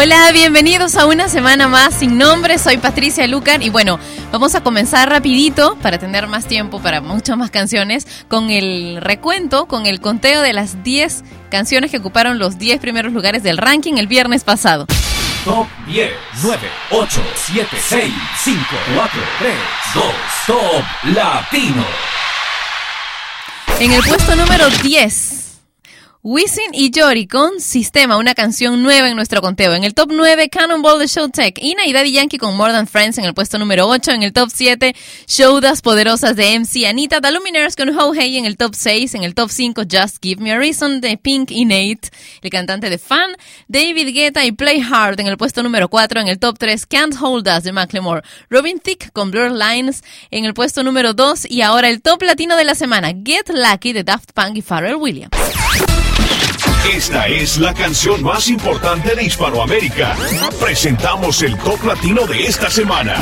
Hola, bienvenidos a una semana más sin nombre. Soy Patricia Lucar y bueno, vamos a comenzar rapidito para tener más tiempo para muchas más canciones con el recuento, con el conteo de las 10 canciones que ocuparon los 10 primeros lugares del ranking el viernes pasado. Top 10, 9, 8, 7, 6, 5, 4, 3, 2, Top Latino. En el puesto número 10 Wisin y Yori con Sistema, una canción nueva en nuestro conteo. En el top 9, Cannonball de Showtech. Ina y Daddy Yankee con More Than Friends en el puesto número 8. En el top 7, Showdas Poderosas de MC Anita. The Luminaires con Ho Hey en el top 6. En el top 5, Just Give Me a Reason de Pink y Nate, el cantante de Fan. David Guetta y Play Hard en el puesto número 4. En el top 3, Can't Hold Us de Macklemore. Robin Thicke con Blur Lines en el puesto número 2. Y ahora el top latino de la semana, Get Lucky de Daft Punk y Pharrell Williams. Esta es la canción más importante de Hispanoamérica. Presentamos el top latino de esta semana.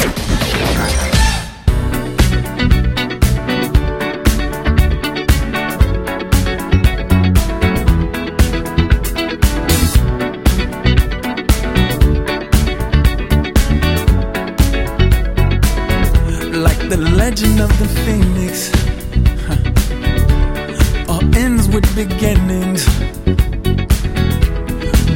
Like the legend of the phoenix, all ends with beginnings.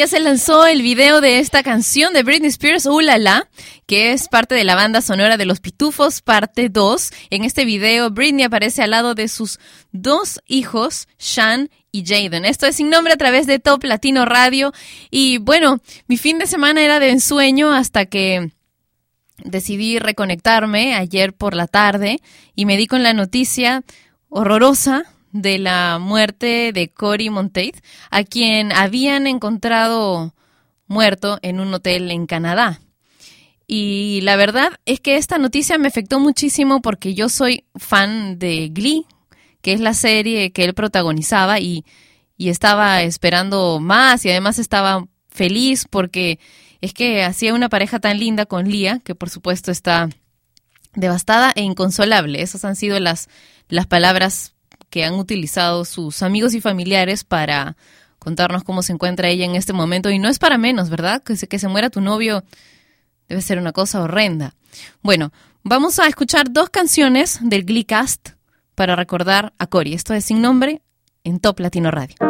Ya se lanzó el video de esta canción de Britney Spears, Ulala, que es parte de la banda sonora de Los Pitufos, parte 2. En este video, Britney aparece al lado de sus dos hijos, Sean y Jaden. Esto es sin nombre a través de Top Latino Radio. Y bueno, mi fin de semana era de ensueño hasta que decidí reconectarme ayer por la tarde y me di con la noticia horrorosa de la muerte de Cory Monteith, a quien habían encontrado muerto en un hotel en Canadá. Y la verdad es que esta noticia me afectó muchísimo porque yo soy fan de Glee, que es la serie que él protagonizaba y, y estaba esperando más y además estaba feliz porque es que hacía una pareja tan linda con Lia, que por supuesto está devastada e inconsolable. Esas han sido las, las palabras que han utilizado sus amigos y familiares para contarnos cómo se encuentra ella en este momento. Y no es para menos, ¿verdad? Que se, que se muera tu novio debe ser una cosa horrenda. Bueno, vamos a escuchar dos canciones del Glee Cast para recordar a Cory. Esto es sin nombre en Top Latino Radio.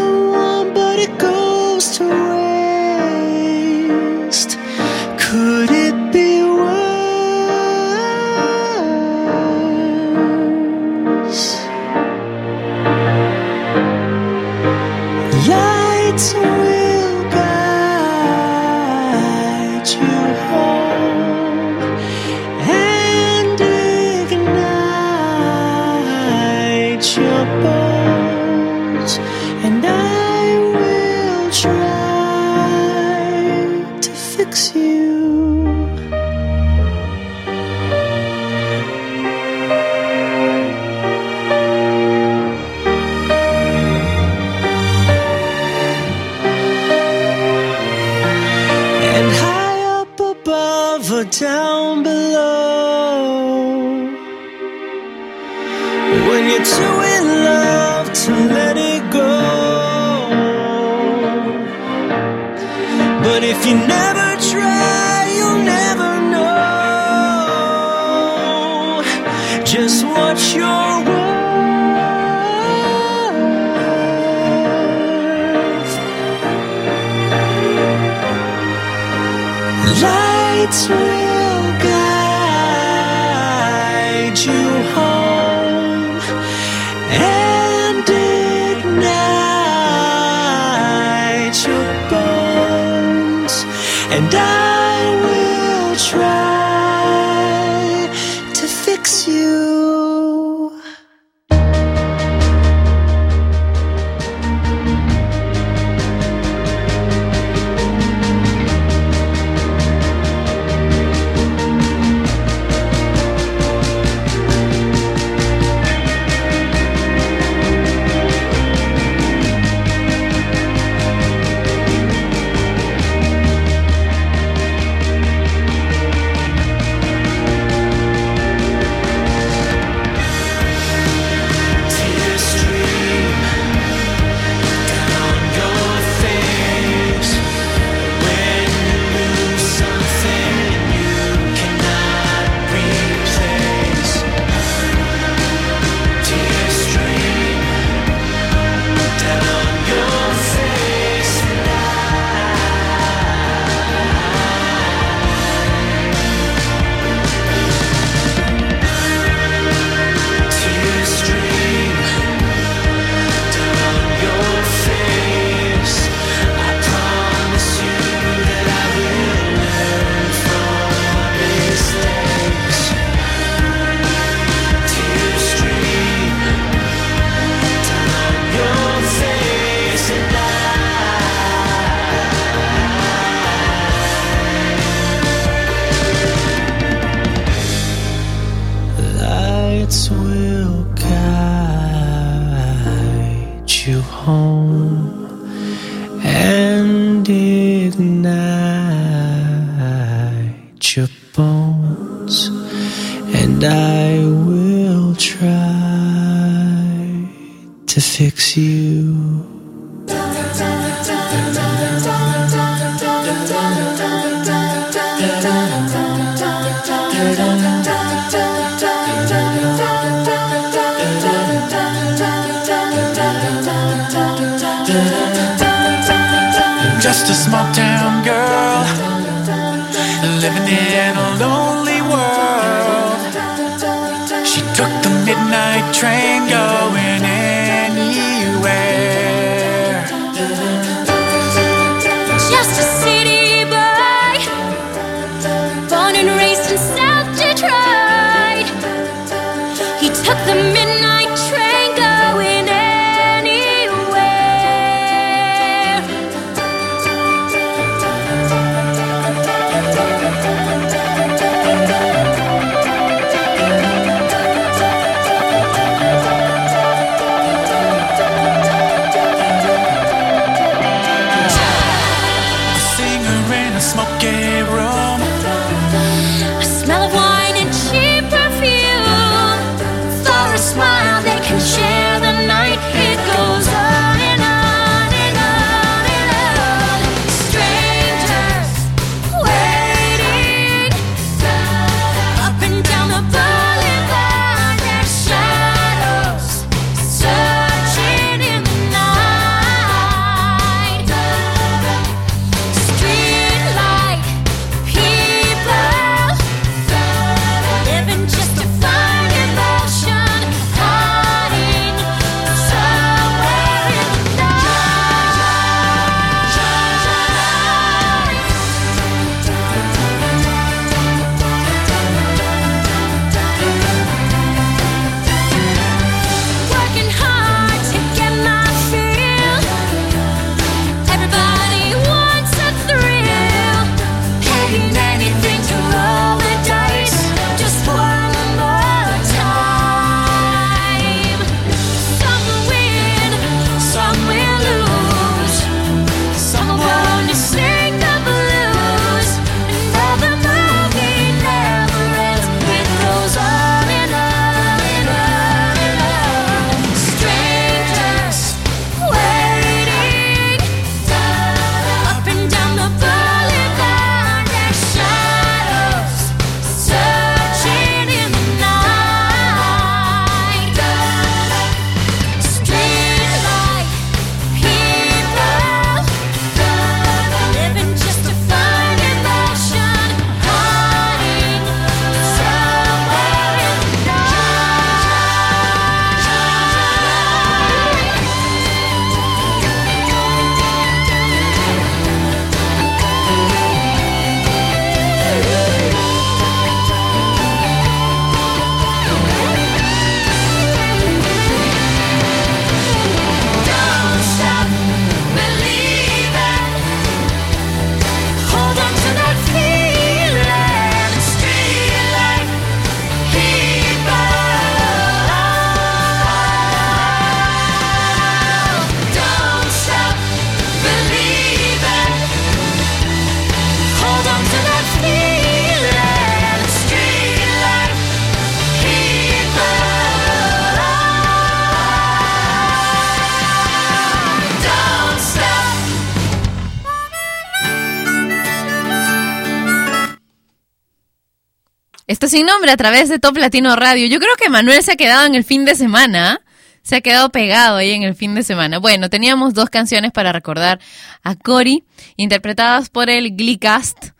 sin nombre a través de Top Latino Radio. Yo creo que Manuel se ha quedado en el fin de semana. Se ha quedado pegado ahí en el fin de semana. Bueno, teníamos dos canciones para recordar a Cory, interpretadas por el Glee Cast.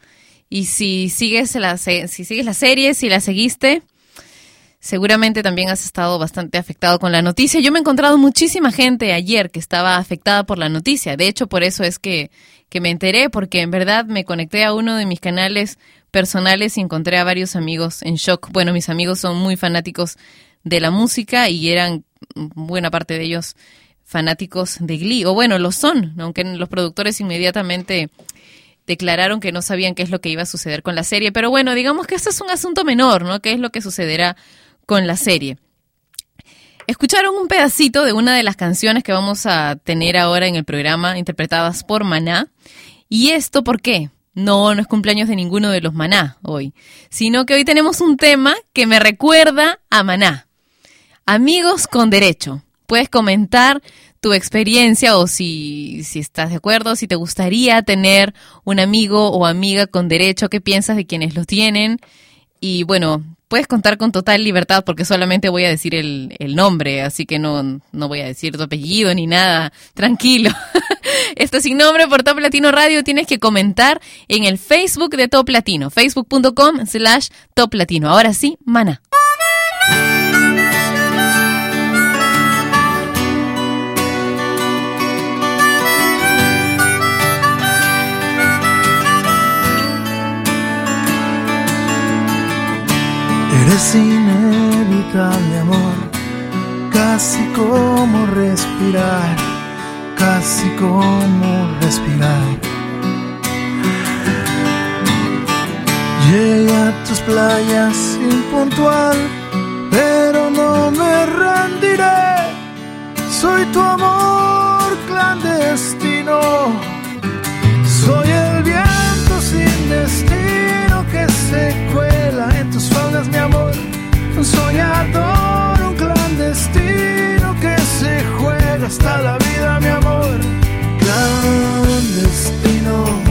Y si sigues la, si sigues la serie, si la seguiste, seguramente también has estado bastante afectado con la noticia. Yo me he encontrado muchísima gente ayer que estaba afectada por la noticia. De hecho, por eso es que, que me enteré, porque en verdad me conecté a uno de mis canales personales y encontré a varios amigos en shock. Bueno, mis amigos son muy fanáticos de la música y eran buena parte de ellos fanáticos de Glee. O bueno, lo son, aunque los productores inmediatamente declararon que no sabían qué es lo que iba a suceder con la serie. Pero bueno, digamos que esto es un asunto menor, ¿no? ¿Qué es lo que sucederá con la serie. Escucharon un pedacito de una de las canciones que vamos a tener ahora en el programa, interpretadas por Maná. ¿Y esto por qué? No, no es cumpleaños de ninguno de los Maná hoy, sino que hoy tenemos un tema que me recuerda a Maná. Amigos con derecho. Puedes comentar tu experiencia o si, si estás de acuerdo, si te gustaría tener un amigo o amiga con derecho, qué piensas de quienes lo tienen. Y bueno, puedes contar con total libertad porque solamente voy a decir el, el nombre, así que no, no voy a decir tu apellido ni nada. Tranquilo. Esto sin nombre por Top Latino Radio. Tienes que comentar en el Facebook de Top Latino, facebook.com slash Top Latino. Ahora sí, mana. Eres inevitable, amor, casi como respirar, casi como respirar. Llegué a tus playas impuntual, pero no me rendiré. Soy tu amor clandestino. Soy el viento sin destino que se cuela mi amor. Un soñador, un clandestino que se juega hasta la vida, mi amor. Clandestino.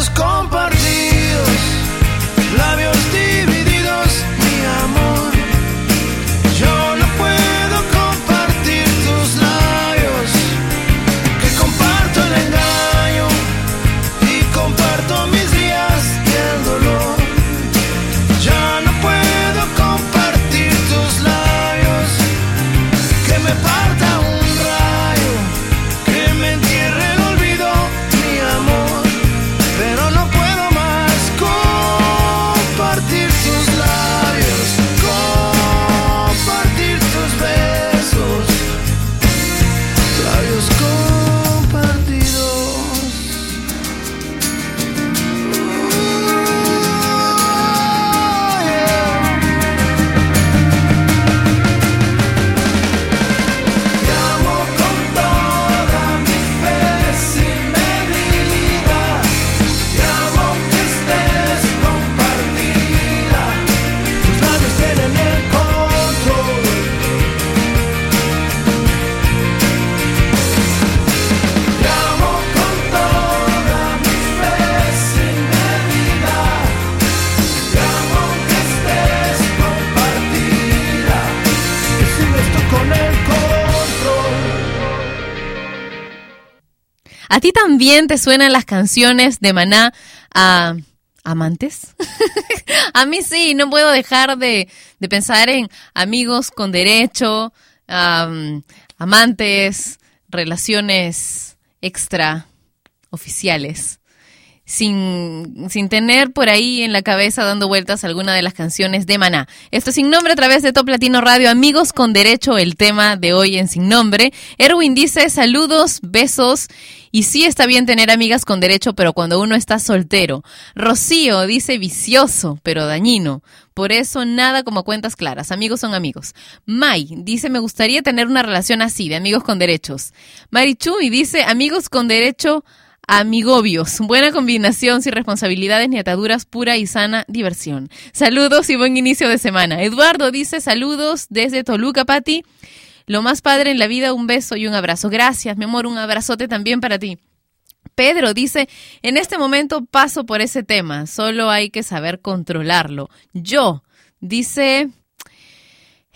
los compas. te suenan las canciones de Maná a amantes? a mí sí, no puedo dejar de, de pensar en amigos con derecho, amantes, relaciones extra oficiales sin, sin tener por ahí en la cabeza dando vueltas alguna de las canciones de Maná. Esto es Sin Nombre a través de Top Latino Radio. Amigos con derecho, el tema de hoy en Sin Nombre. Erwin dice saludos, besos. Y sí está bien tener amigas con derecho, pero cuando uno está soltero. Rocío dice vicioso, pero dañino. Por eso nada como cuentas claras. Amigos son amigos. Mai dice me gustaría tener una relación así, de amigos con derechos. Marichuy dice amigos con derecho Amigobios, buena combinación sin responsabilidades ni ataduras, pura y sana diversión. Saludos y buen inicio de semana. Eduardo dice saludos desde Toluca, Pati. Lo más padre en la vida, un beso y un abrazo. Gracias, mi amor, un abrazote también para ti. Pedro dice, en este momento paso por ese tema, solo hay que saber controlarlo. Yo, dice,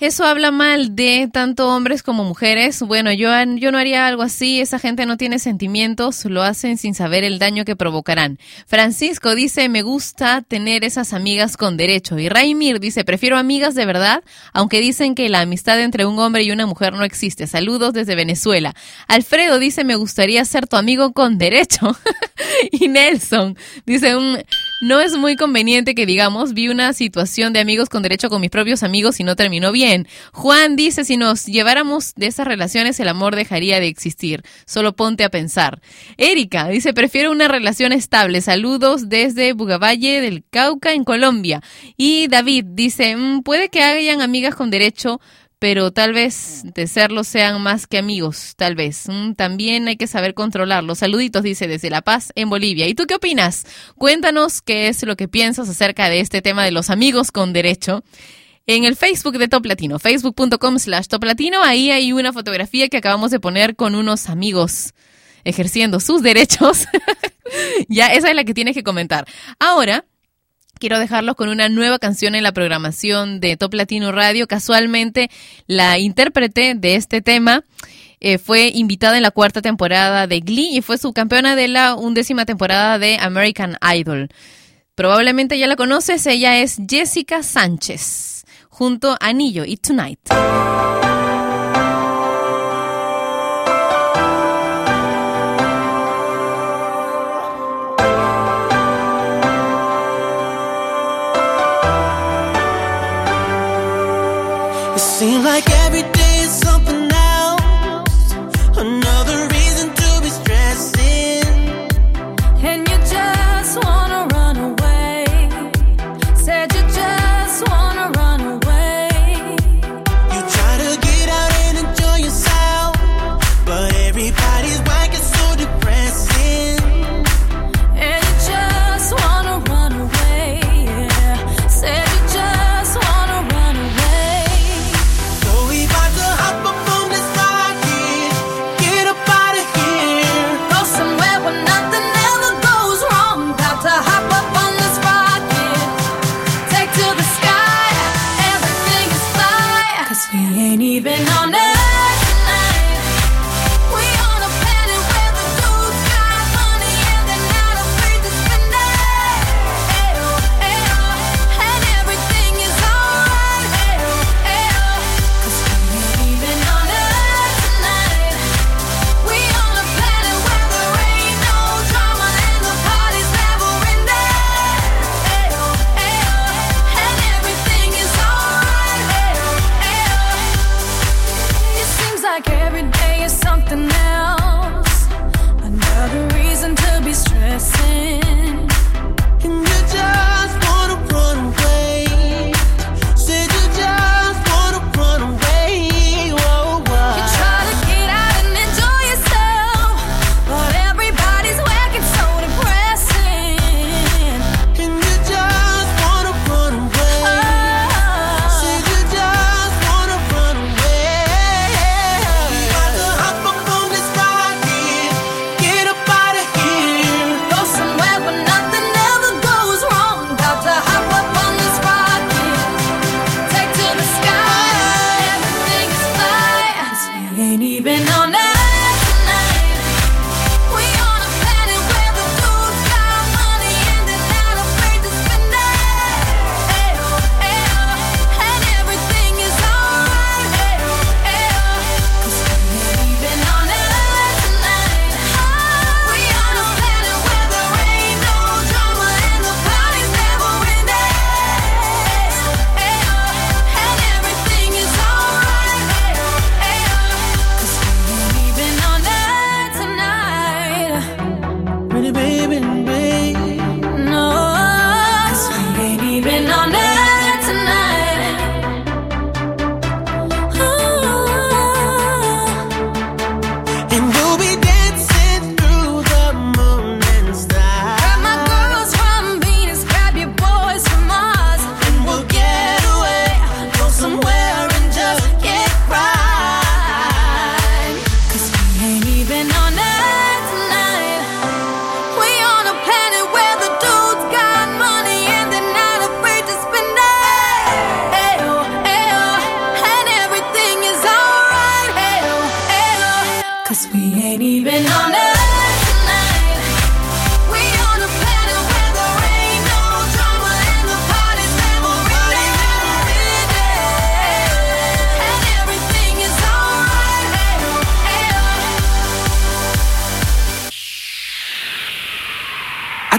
eso habla mal de tanto hombres como mujeres. Bueno, yo, yo no haría algo así. Esa gente no tiene sentimientos, lo hacen sin saber el daño que provocarán. Francisco dice, me gusta tener esas amigas con derecho. Y Raimir dice, prefiero amigas de verdad, aunque dicen que la amistad entre un hombre y una mujer no existe. Saludos desde Venezuela. Alfredo dice, me gustaría ser tu amigo con derecho. y Nelson dice, un, no es muy conveniente que digamos, vi una situación de amigos con derecho con mis propios amigos y no terminó bien. Juan dice, si nos lleváramos de esas relaciones, el amor dejaría de existir. Solo ponte a pensar. Erika dice, prefiero una relación estable. Saludos desde Bugavalle del Cauca, en Colombia. Y David dice, "Mm, puede que hayan amigas con derecho, pero tal vez de serlo sean más que amigos, tal vez. Mm, también hay que saber controlarlo. Saluditos, dice desde La Paz, en Bolivia. ¿Y tú qué opinas? Cuéntanos qué es lo que piensas acerca de este tema de los amigos con derecho. En el Facebook de Top Latino, facebook.com slash Top Latino, ahí hay una fotografía que acabamos de poner con unos amigos ejerciendo sus derechos. ya, esa es la que tienes que comentar. Ahora, quiero dejarlos con una nueva canción en la programación de Top Latino Radio. Casualmente, la intérprete de este tema eh, fue invitada en la cuarta temporada de Glee y fue subcampeona de la undécima temporada de American Idol. Probablemente ya la conoces, ella es Jessica Sánchez, junto a Anillo y Tonight. It seems like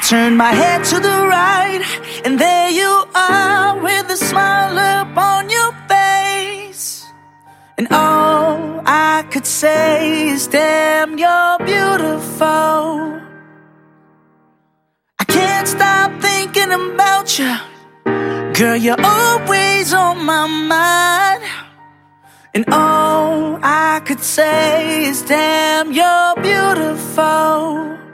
turn my head to the right, and there you are with a smile upon your face. And all I could say is, damn, you're beautiful. I can't stop thinking about you. Girl, you're always on my mind. And all I could say is, damn, you're beautiful.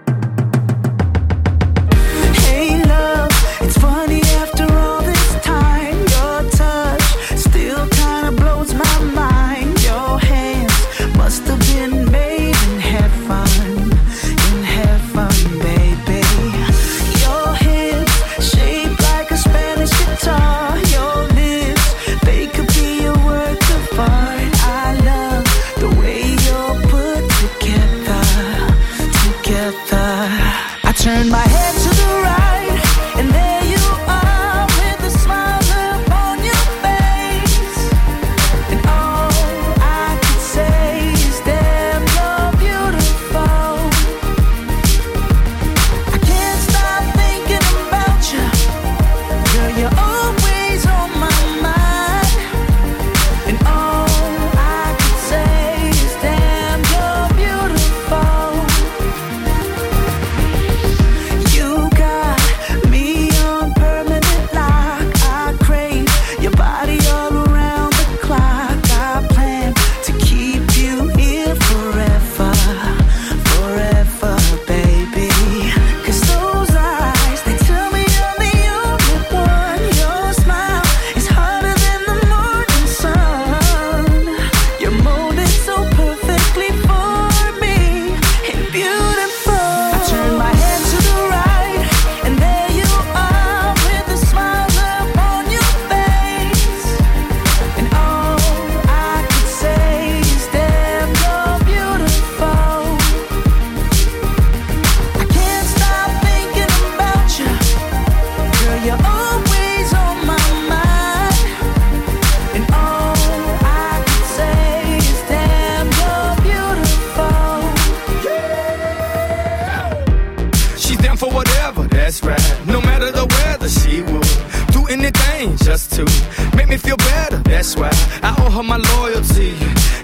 Her my loyalty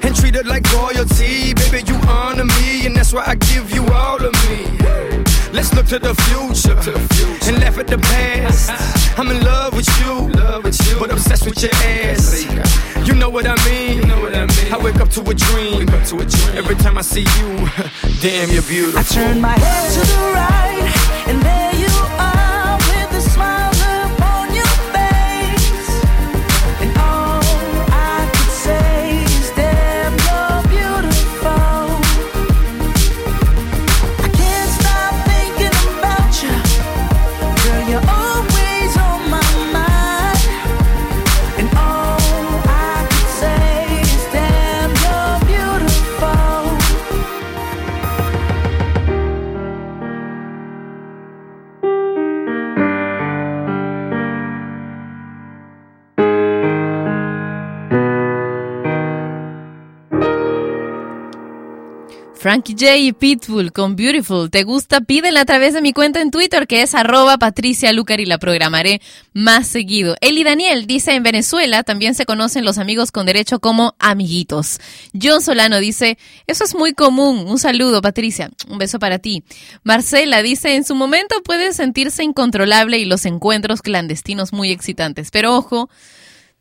and treat her like royalty. Baby, you honor me, and that's why I give you all of me. Let's look to the future, and laugh at the past. I'm in love with you, but obsessed with your ass. You know what I mean? I wake up to a dream. Every time I see you, damn, you're beautiful. I turn my head to the right, and there J y Pitbull con Beautiful. ¿Te gusta? Pídela a través de mi cuenta en Twitter que es arroba Patricia Lucar y la programaré más seguido. Eli Daniel dice en Venezuela también se conocen los amigos con derecho como amiguitos. John Solano dice, eso es muy común. Un saludo Patricia. Un beso para ti. Marcela dice, en su momento puede sentirse incontrolable y los encuentros clandestinos muy excitantes. Pero ojo,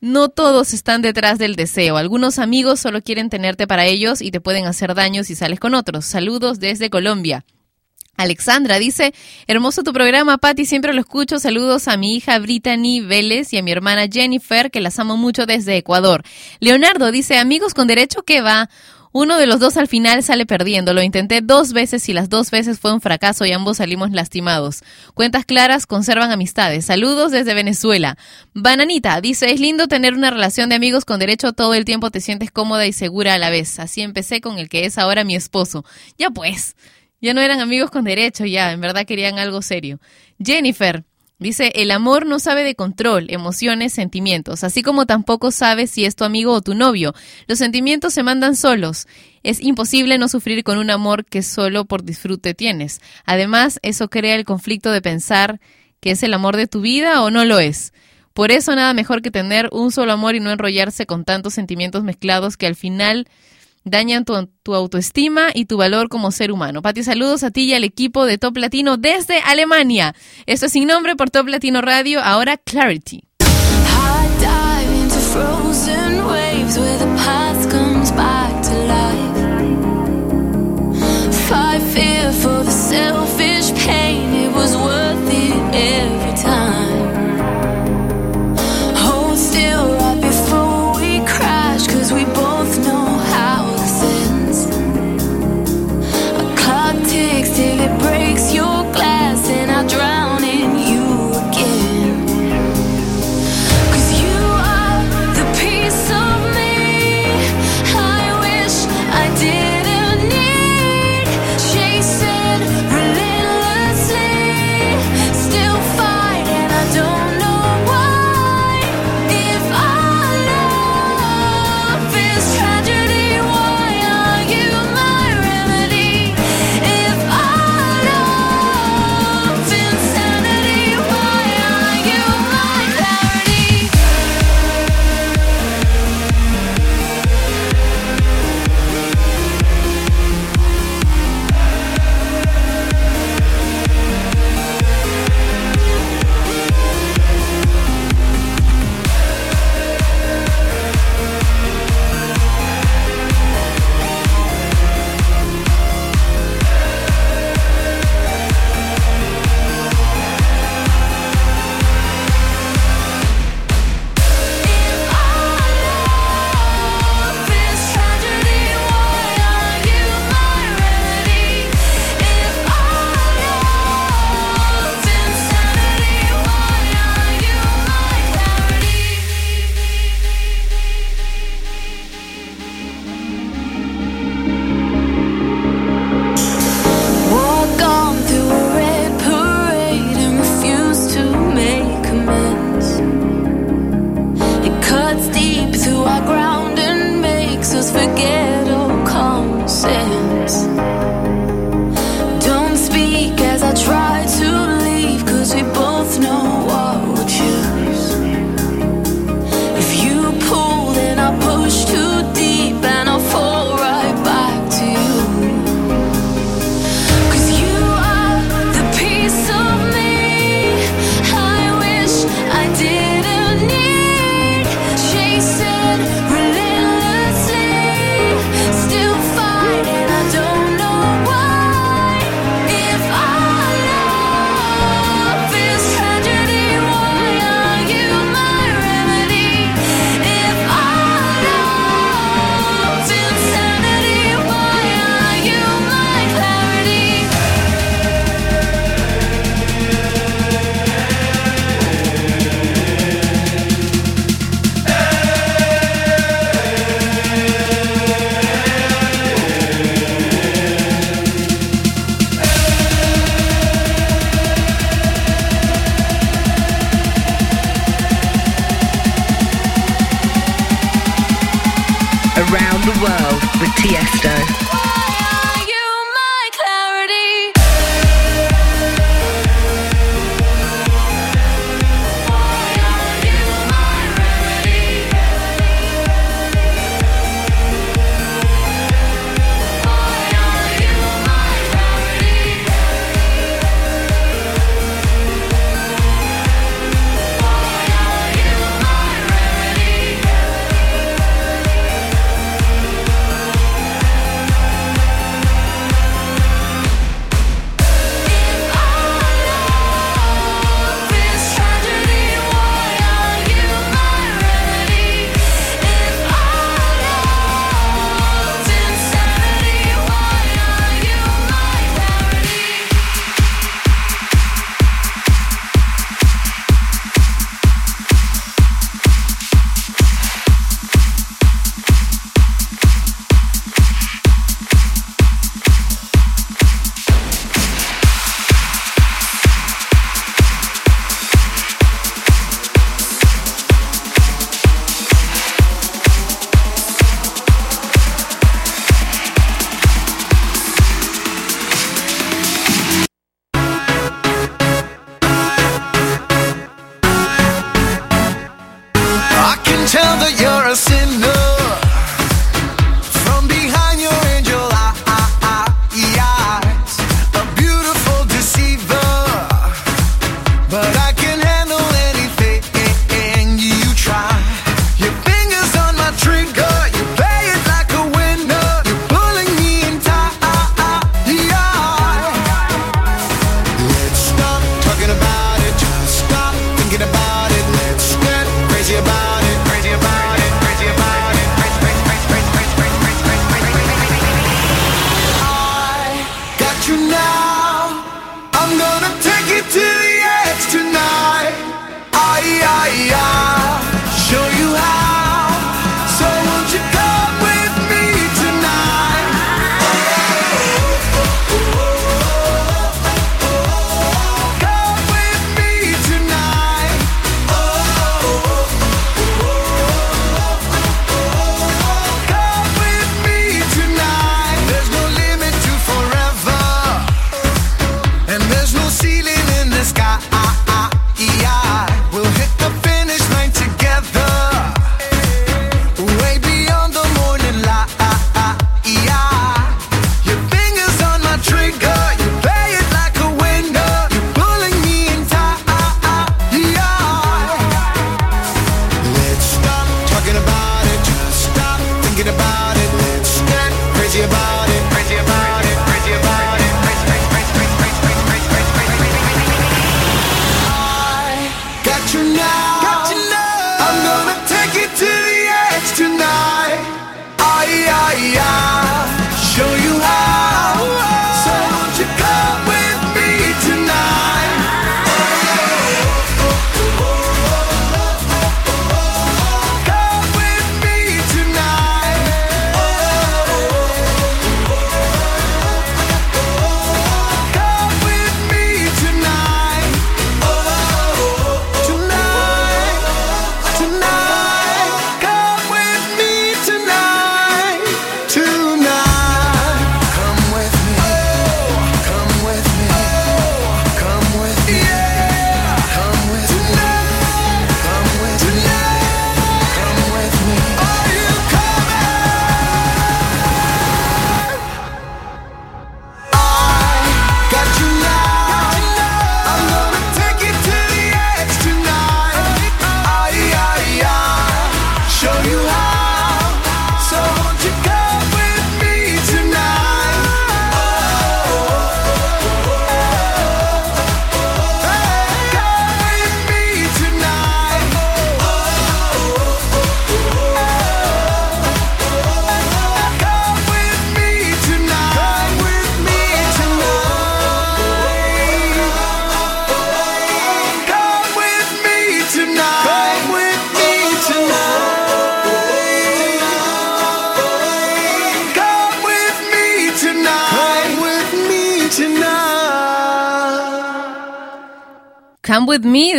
no todos están detrás del deseo. Algunos amigos solo quieren tenerte para ellos y te pueden hacer daño si sales con otros. Saludos desde Colombia. Alexandra dice, hermoso tu programa, Patti, siempre lo escucho. Saludos a mi hija Brittany Vélez y a mi hermana Jennifer, que las amo mucho desde Ecuador. Leonardo dice, amigos con derecho, ¿qué va? Uno de los dos al final sale perdiendo. Lo intenté dos veces y las dos veces fue un fracaso y ambos salimos lastimados. Cuentas claras conservan amistades. Saludos desde Venezuela. Bananita dice, es lindo tener una relación de amigos con derecho. Todo el tiempo te sientes cómoda y segura a la vez. Así empecé con el que es ahora mi esposo. Ya pues, ya no eran amigos con derecho, ya, en verdad querían algo serio. Jennifer. Dice, el amor no sabe de control, emociones, sentimientos, así como tampoco sabe si es tu amigo o tu novio. Los sentimientos se mandan solos. Es imposible no sufrir con un amor que solo por disfrute tienes. Además, eso crea el conflicto de pensar que es el amor de tu vida o no lo es. Por eso nada mejor que tener un solo amor y no enrollarse con tantos sentimientos mezclados que al final dañan tu, tu autoestima y tu valor como ser humano. Pati, saludos a ti y al equipo de Top Latino desde Alemania. Esto es sin nombre por Top Latino Radio, ahora Clarity.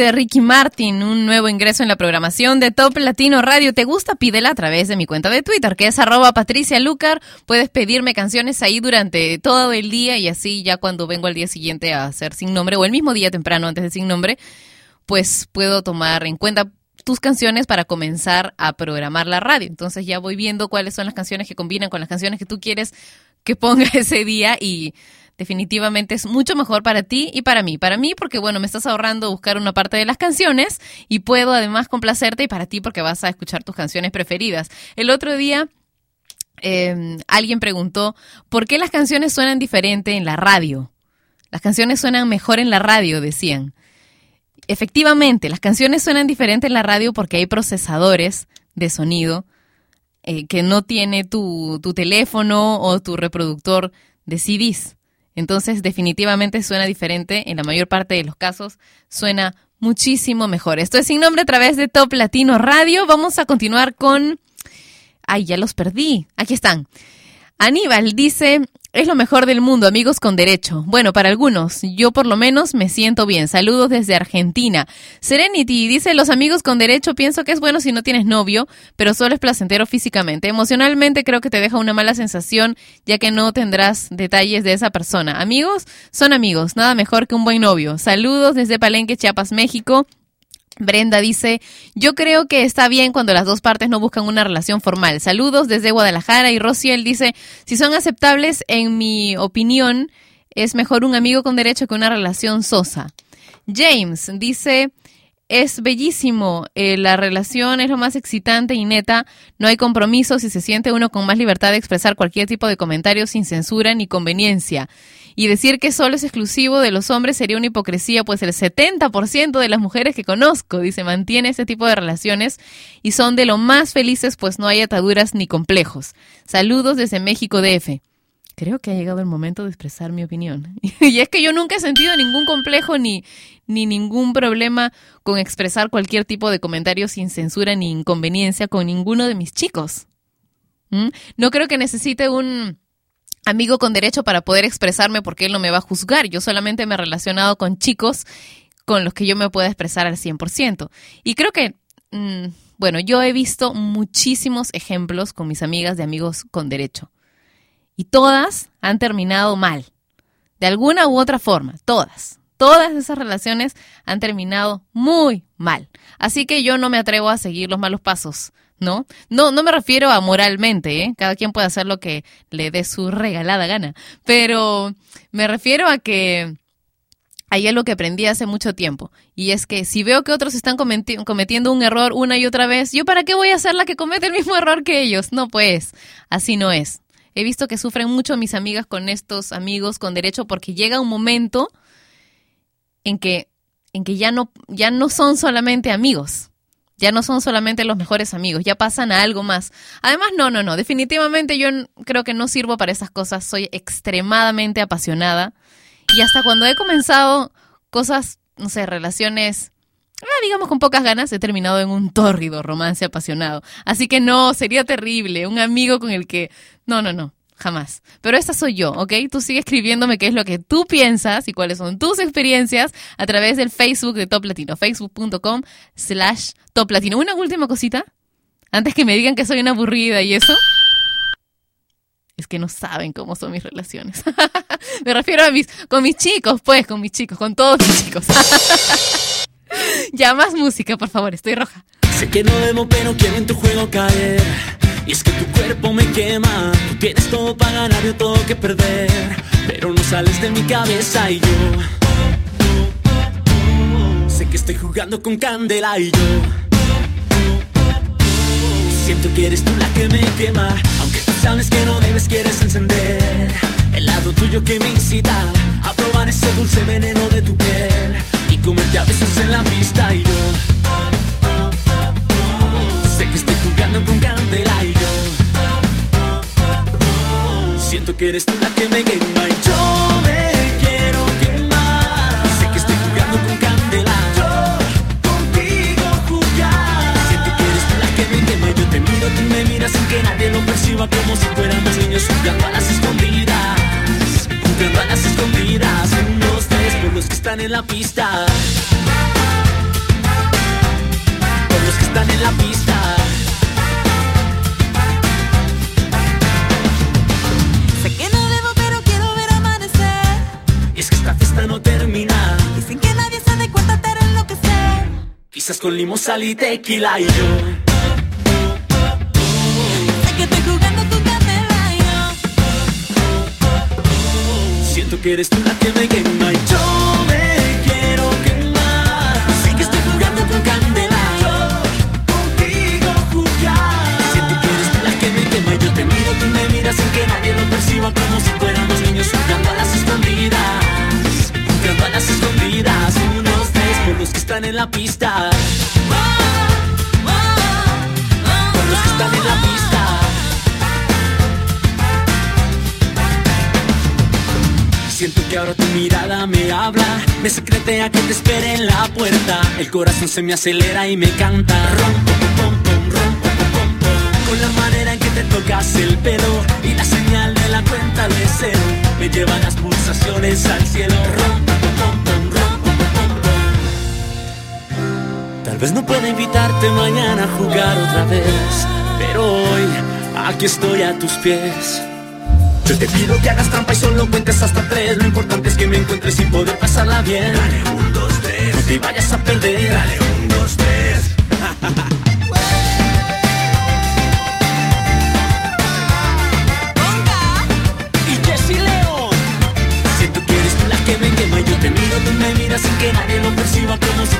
De Ricky Martin, un nuevo ingreso en la programación de Top Latino Radio. ¿Te gusta? Pídela a través de mi cuenta de Twitter, que es arroba Patricia Lucar. Puedes pedirme canciones ahí durante todo el día y así ya cuando vengo al día siguiente a hacer sin nombre o el mismo día temprano antes de sin nombre, pues puedo tomar en cuenta tus canciones para comenzar a programar la radio. Entonces ya voy viendo cuáles son las canciones que combinan con las canciones que tú quieres que ponga ese día y definitivamente es mucho mejor para ti y para mí. Para mí porque, bueno, me estás ahorrando buscar una parte de las canciones y puedo además complacerte y para ti porque vas a escuchar tus canciones preferidas. El otro día eh, alguien preguntó, ¿por qué las canciones suenan diferente en la radio? Las canciones suenan mejor en la radio, decían. Efectivamente, las canciones suenan diferente en la radio porque hay procesadores de sonido eh, que no tiene tu, tu teléfono o tu reproductor de CDs. Entonces, definitivamente suena diferente. En la mayor parte de los casos, suena muchísimo mejor. Esto es sin nombre a través de Top Latino Radio. Vamos a continuar con. Ay, ya los perdí. Aquí están. Aníbal dice, es lo mejor del mundo, amigos con derecho. Bueno, para algunos, yo por lo menos me siento bien. Saludos desde Argentina. Serenity dice, los amigos con derecho pienso que es bueno si no tienes novio, pero solo es placentero físicamente. Emocionalmente creo que te deja una mala sensación, ya que no tendrás detalles de esa persona. Amigos son amigos, nada mejor que un buen novio. Saludos desde Palenque, Chiapas, México. Brenda dice, yo creo que está bien cuando las dos partes no buscan una relación formal. Saludos desde Guadalajara y Rociel dice, si son aceptables, en mi opinión, es mejor un amigo con derecho que una relación sosa. James dice, es bellísimo, eh, la relación es lo más excitante y neta, no hay compromisos y se siente uno con más libertad de expresar cualquier tipo de comentario sin censura ni conveniencia. Y decir que solo es exclusivo de los hombres sería una hipocresía, pues el 70% de las mujeres que conozco, dice, mantiene este tipo de relaciones y son de lo más felices, pues no hay ataduras ni complejos. Saludos desde México DF. Creo que ha llegado el momento de expresar mi opinión. Y es que yo nunca he sentido ningún complejo ni, ni ningún problema con expresar cualquier tipo de comentario sin censura ni inconveniencia con ninguno de mis chicos. ¿Mm? No creo que necesite un amigo con derecho para poder expresarme porque él no me va a juzgar. Yo solamente me he relacionado con chicos con los que yo me pueda expresar al 100%. Y creo que, mm, bueno, yo he visto muchísimos ejemplos con mis amigas de amigos con derecho. Y todas han terminado mal. De alguna u otra forma, todas. Todas esas relaciones han terminado muy mal. Así que yo no me atrevo a seguir los malos pasos, ¿no? No, no me refiero a moralmente, ¿eh? Cada quien puede hacer lo que le dé su regalada gana. Pero me refiero a que hay algo que aprendí hace mucho tiempo. Y es que si veo que otros están cometi- cometiendo un error una y otra vez, ¿yo para qué voy a ser la que comete el mismo error que ellos? No, pues, así no es. He visto que sufren mucho mis amigas con estos amigos con derecho porque llega un momento en que, en que ya, no, ya no son solamente amigos. Ya no son solamente los mejores amigos, ya pasan a algo más. Además, no, no, no, definitivamente yo creo que no sirvo para esas cosas. Soy extremadamente apasionada. Y hasta cuando he comenzado cosas, no sé, relaciones, ah, digamos con pocas ganas, he terminado en un tórrido romance apasionado. Así que no, sería terrible. Un amigo con el que... No, no, no. Jamás. Pero esta soy yo, ¿ok? Tú sigue escribiéndome qué es lo que tú piensas y cuáles son tus experiencias a través del Facebook de Top Latino, facebook.com slash Top Latino. Una última cosita, antes que me digan que soy una aburrida y eso. Es que no saben cómo son mis relaciones. me refiero a mis, con mis chicos, pues, con mis chicos, con todos mis chicos. ya más música, por favor, estoy roja. Sé que no debo, pero quiero en tu juego caer. Y es que tu cuerpo me quema. Tú tienes todo para ganar, yo todo que perder. Pero no sales de mi cabeza y yo. Sé que estoy jugando con candela y yo. Siento que eres tú la que me quema. Aunque tú sabes que no debes, quieres encender. El lado tuyo que me incita a probar ese dulce veneno de que eres tú la que me quema y yo me quiero quemar. Sé que estoy jugando con candela. Yo contigo jugar. Siento que eres tú la que me quema yo te miro, tú me miras sin que nadie lo perciba Como si fuéramos niños jugando a las escondidas. Jugando a las escondidas. Unos tres por los que están en la pista fresas con limón, sal y tequila y yo. Sé que estoy jugando tu candela y yo Siento que eres tú la que me quema y yo me quiero quemar. Sé que estoy jugando con candela. Yo contigo jugar. Siento que eres tú la que me quema y yo te miro, tú me miras sin que nadie lo perciba como si fuéramos niños jugando a las escondidas. Jugando a las escondidas. Por los que están en la pista. Por los que están en la pista. Siento que ahora tu mirada me habla, me secretea que te espere en la puerta. El corazón se me acelera y me canta. Pom. Con la manera en que te tocas el pelo y la señal de la cuenta de cero me lleva las pulsaciones al cielo. Tal vez no pueda invitarte mañana a jugar otra vez, pero hoy aquí estoy a tus pies. Yo te pido que hagas trampa y solo cuentes hasta tres. Lo importante es que me encuentres sin poder pasarla bien. Dale un, dos, tres. No te vayas a perder. Dale un, dos, tres. y León. Eres tú la que me quema y yo te miro, tú me miras sin que nadie lo perciba como si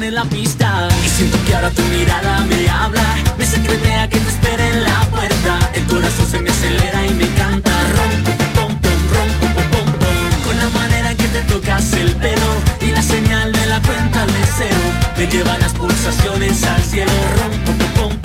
están en la pista. Y siento que ahora tu mirada me habla. Me secretea que te espera en la puerta. El corazón se me acelera y me canta. Rompo, pom, pom, rompo, pom, pom, pom. Con la manera en que te tocas el pelo y la señal de la cuenta de cero me lleva las pulsaciones al cielo. Rompo, pom, pom, pom,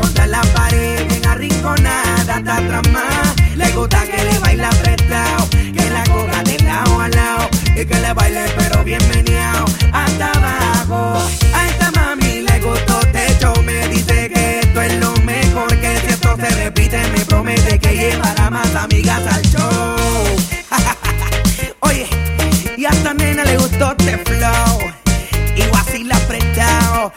contra la pared. Bien arrinconada atrás más. Le gusta que le baile apretado. Que la coja de lado a lado. Y que le baile pero bien meneado hasta abajo. A esta mami le gustó techo. Me dice que esto es lo mejor. Que si esto se repite me promete que llevará más amigas al show. Oye, y a esta nena le gustó este flow. Y así la apretado,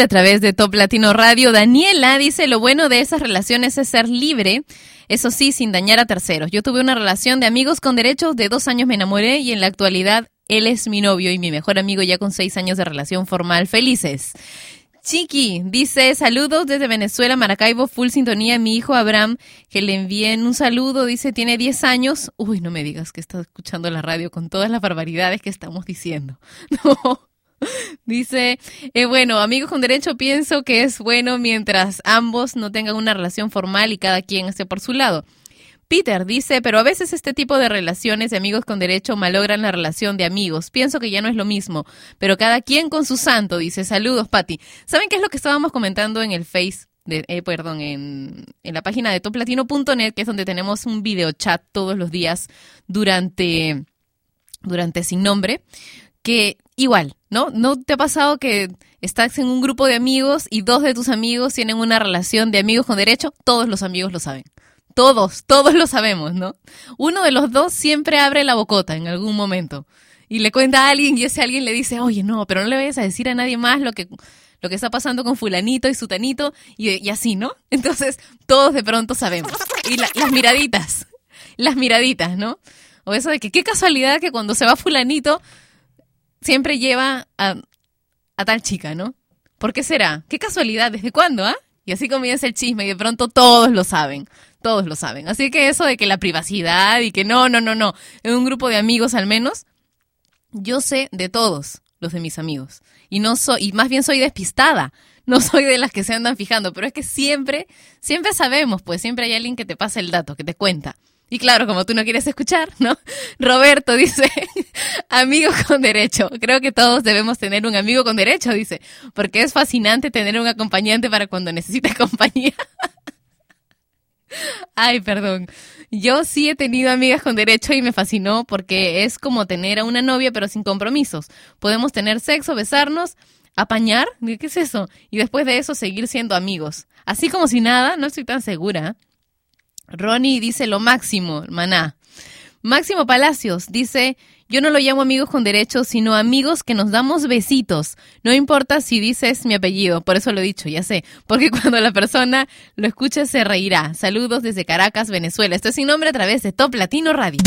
a través de Top Latino Radio. Daniela dice, lo bueno de esas relaciones es ser libre, eso sí, sin dañar a terceros. Yo tuve una relación de amigos con derechos, de dos años me enamoré y en la actualidad él es mi novio y mi mejor amigo ya con seis años de relación formal. Felices. Chiqui dice, saludos desde Venezuela, Maracaibo, full sintonía. Mi hijo Abraham, que le envíen un saludo, dice, tiene 10 años. Uy, no me digas que está escuchando la radio con todas las barbaridades que estamos diciendo. No. Dice, eh, bueno, amigos con derecho, pienso que es bueno mientras ambos no tengan una relación formal y cada quien esté por su lado. Peter dice, pero a veces este tipo de relaciones de amigos con derecho malogran la relación de amigos. Pienso que ya no es lo mismo, pero cada quien con su santo, dice, saludos, Patti. ¿Saben qué es lo que estábamos comentando en el Face? De, eh, perdón, en, en la página de toplatino.net, que es donde tenemos un video chat todos los días durante, durante Sin Nombre, que igual, ¿no? ¿No te ha pasado que estás en un grupo de amigos y dos de tus amigos tienen una relación de amigos con derecho? Todos los amigos lo saben. Todos, todos lo sabemos, ¿no? Uno de los dos siempre abre la bocota en algún momento y le cuenta a alguien y ese alguien le dice, oye, no, pero no le vayas a decir a nadie más lo que, lo que está pasando con fulanito y sutanito y, y así, ¿no? Entonces, todos de pronto sabemos. Y la- las miraditas, las miraditas, ¿no? O eso de que qué casualidad que cuando se va fulanito siempre lleva a, a tal chica, ¿no? ¿Por qué será? ¿Qué casualidad? ¿Desde cuándo, ah? Y así comienza el chisme y de pronto todos lo saben, todos lo saben. Así que eso de que la privacidad y que no, no, no, no, en un grupo de amigos al menos, yo sé de todos los de mis amigos. Y no soy, y más bien soy despistada. No soy de las que se andan fijando, pero es que siempre, siempre sabemos, pues siempre hay alguien que te pasa el dato, que te cuenta. Y claro, como tú no quieres escuchar, ¿no? Roberto dice, amigo con derecho. Creo que todos debemos tener un amigo con derecho, dice, porque es fascinante tener un acompañante para cuando necesites compañía. Ay, perdón. Yo sí he tenido amigas con derecho y me fascinó porque es como tener a una novia pero sin compromisos. Podemos tener sexo, besarnos, apañar, ¿qué es eso? Y después de eso seguir siendo amigos. Así como si nada, no estoy tan segura. Ronnie dice lo máximo, maná. Máximo Palacios dice, yo no lo llamo amigos con derechos, sino amigos que nos damos besitos. No importa si dices mi apellido, por eso lo he dicho, ya sé, porque cuando la persona lo escuche se reirá. Saludos desde Caracas, Venezuela. Esto es sin nombre a través de Top Latino Radio.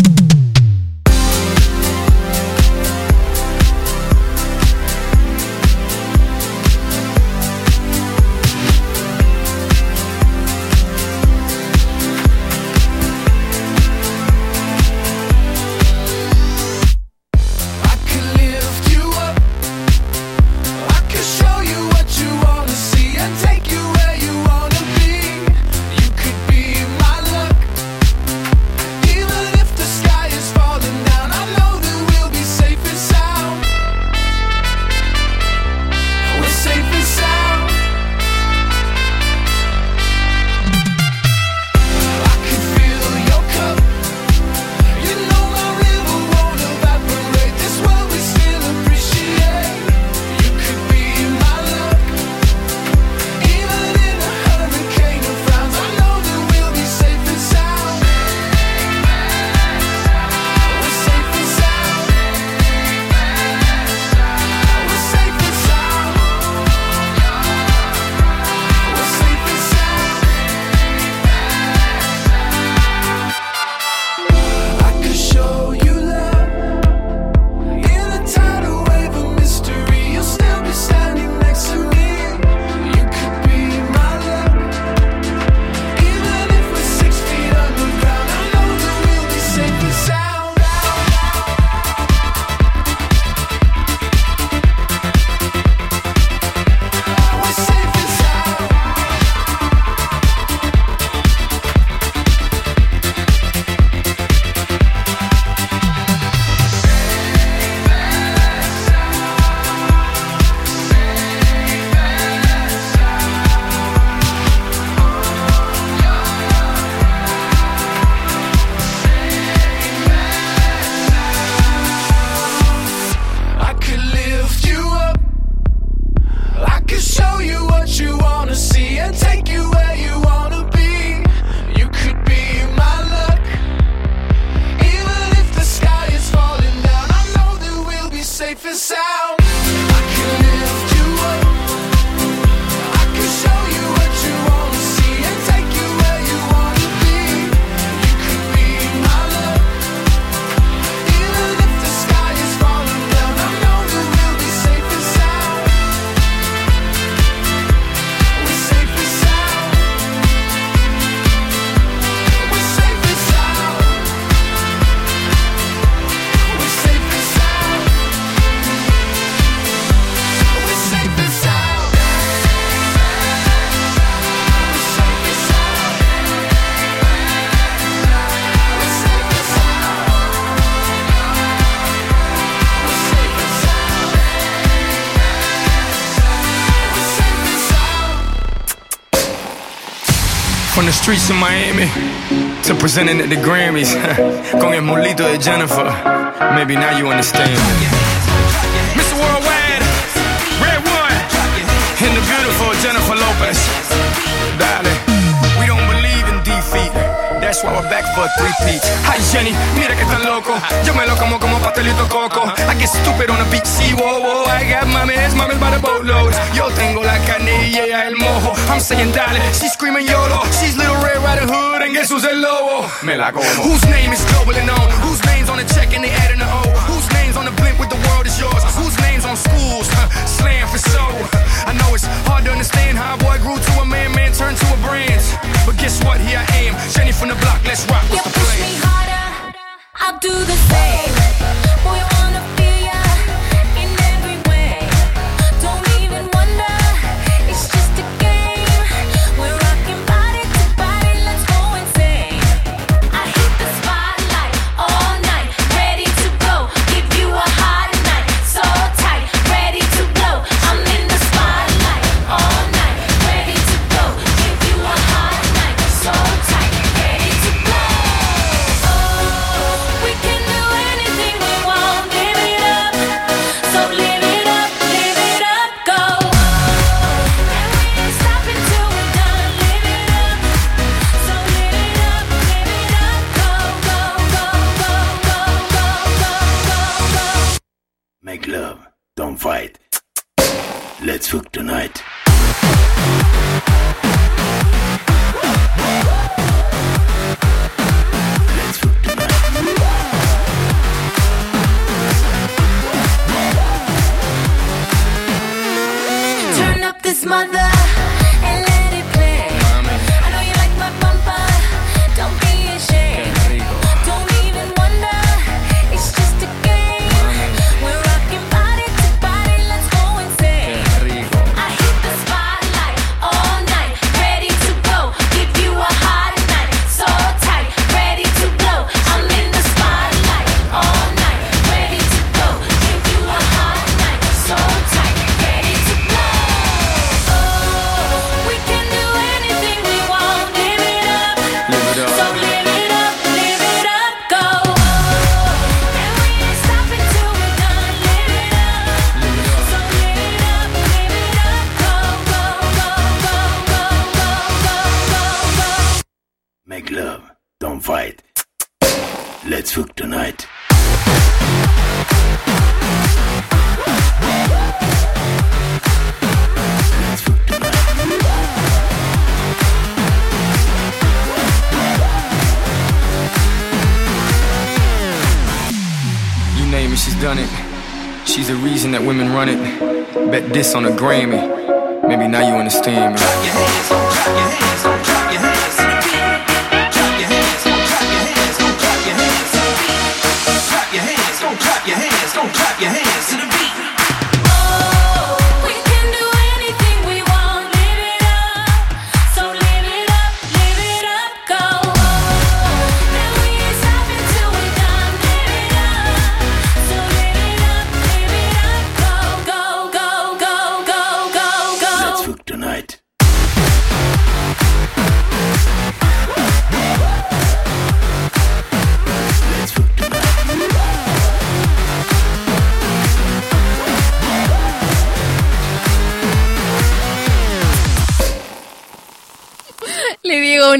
Streets of Miami to presenting at the Grammys con el mulito de Jennifer. Maybe now you understand. Mr. Worldwide, Redwood, and the beautiful Jennifer Lopez. We're back for three-peat. Hi Jenny, mira que tan loco. Yo me lo como como pastelito coco. I get stupid on the beat, see, whoa, whoa. I got mames, mames by the boatloads. Yo tengo la carne y ella el mojo. I'm saying dale, she's screaming YOLO. She's Little Red Riding Hood and guess who's el lobo? Me la como. Whose name is globally known? Whose name's on the check and they adding the O? Whose name's on the blimp with the world is yours? Whose name's on schools? Huh, slam for show. I know it's hard to understand how a boy grew to a man, man turned to a brand. But guess what? Here I am, Jenny from the block. Let's rock. What's the push me harder, I'll do the same. Bet this on a Grammy. Maybe now you understand me.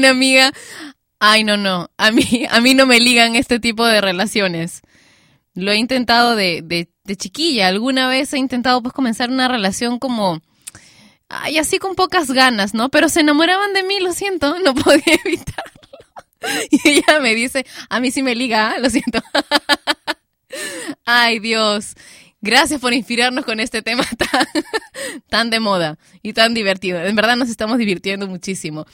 Amiga, ay no, no, a mí, a mí no me ligan este tipo de relaciones. Lo he intentado de, de, chiquilla. Alguna vez he intentado pues comenzar una relación como, ay, así con pocas ganas, ¿no? Pero se enamoraban de mí, lo siento, no podía evitarlo. Y ella me dice, a mí sí me liga, ¿ah? lo siento. Ay, Dios. Gracias por inspirarnos con este tema tan de moda y tan divertido. En verdad nos estamos divirtiendo muchísimo.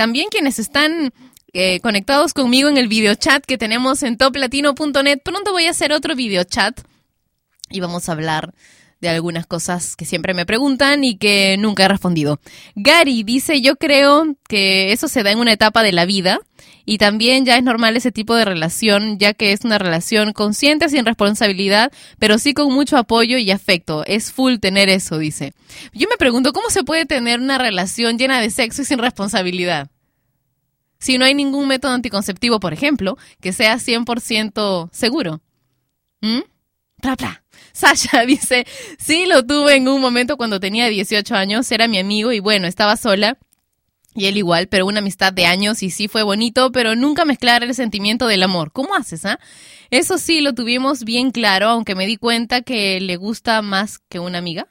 También quienes están eh, conectados conmigo en el videochat que tenemos en toplatino.net. Pronto voy a hacer otro videochat y vamos a hablar de algunas cosas que siempre me preguntan y que nunca he respondido. Gary dice, yo creo que eso se da en una etapa de la vida y también ya es normal ese tipo de relación, ya que es una relación consciente, sin responsabilidad, pero sí con mucho apoyo y afecto. Es full tener eso, dice. Yo me pregunto, ¿cómo se puede tener una relación llena de sexo y sin responsabilidad? Si no hay ningún método anticonceptivo, por ejemplo, que sea 100% seguro. ¿Mm? Bla. Sasha dice, sí, lo tuve en un momento cuando tenía 18 años, era mi amigo y bueno, estaba sola. Y él igual, pero una amistad de años y sí fue bonito, pero nunca mezclar el sentimiento del amor. ¿Cómo haces, ah? Eso sí, lo tuvimos bien claro, aunque me di cuenta que le gusta más que una amiga.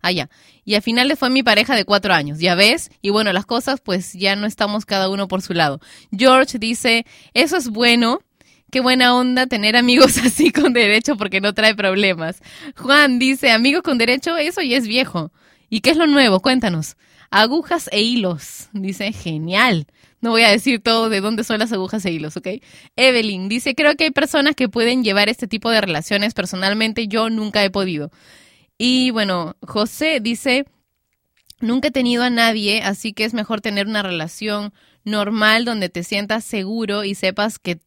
Ah, ya. Y al final le fue mi pareja de cuatro años, ya ves. Y bueno, las cosas pues ya no estamos cada uno por su lado. George dice, eso es bueno. Qué buena onda tener amigos así con derecho porque no trae problemas. Juan dice, amigos con derecho, eso ya es viejo. ¿Y qué es lo nuevo? Cuéntanos. Agujas e hilos. Dice, genial. No voy a decir todo de dónde son las agujas e hilos, ¿ok? Evelyn dice, creo que hay personas que pueden llevar este tipo de relaciones. Personalmente yo nunca he podido. Y bueno, José dice, nunca he tenido a nadie, así que es mejor tener una relación normal donde te sientas seguro y sepas que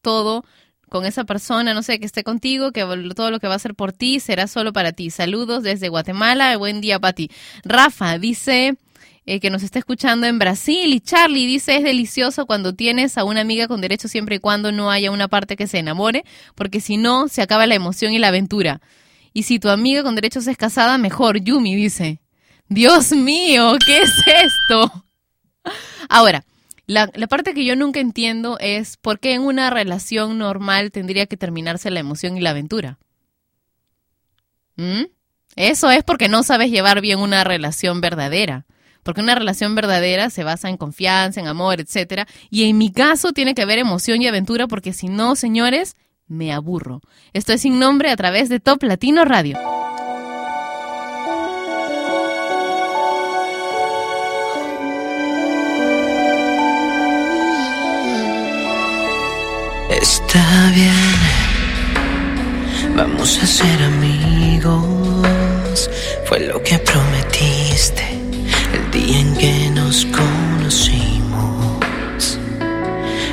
todo con esa persona, no sé, que esté contigo, que todo lo que va a hacer por ti será solo para ti. Saludos desde Guatemala, buen día, Pati. Rafa dice eh, que nos está escuchando en Brasil y Charlie dice es delicioso cuando tienes a una amiga con derecho siempre y cuando no haya una parte que se enamore, porque si no, se acaba la emoción y la aventura. Y si tu amiga con derechos es casada, mejor, Yumi dice. Dios mío, ¿qué es esto? Ahora, la, parte que yo nunca entiendo es por qué en una relación normal tendría que terminarse la emoción y la aventura. ¿Mm? Eso es porque no sabes llevar bien una relación verdadera. Porque una relación verdadera se basa en confianza, en amor, etc. Y en mi caso tiene que haber emoción y aventura porque si no, señores, me aburro. Esto es sin nombre a través de Top Latino Radio. Está bien, vamos a ser amigos. Fue lo que prometiste el día en que nos conocimos.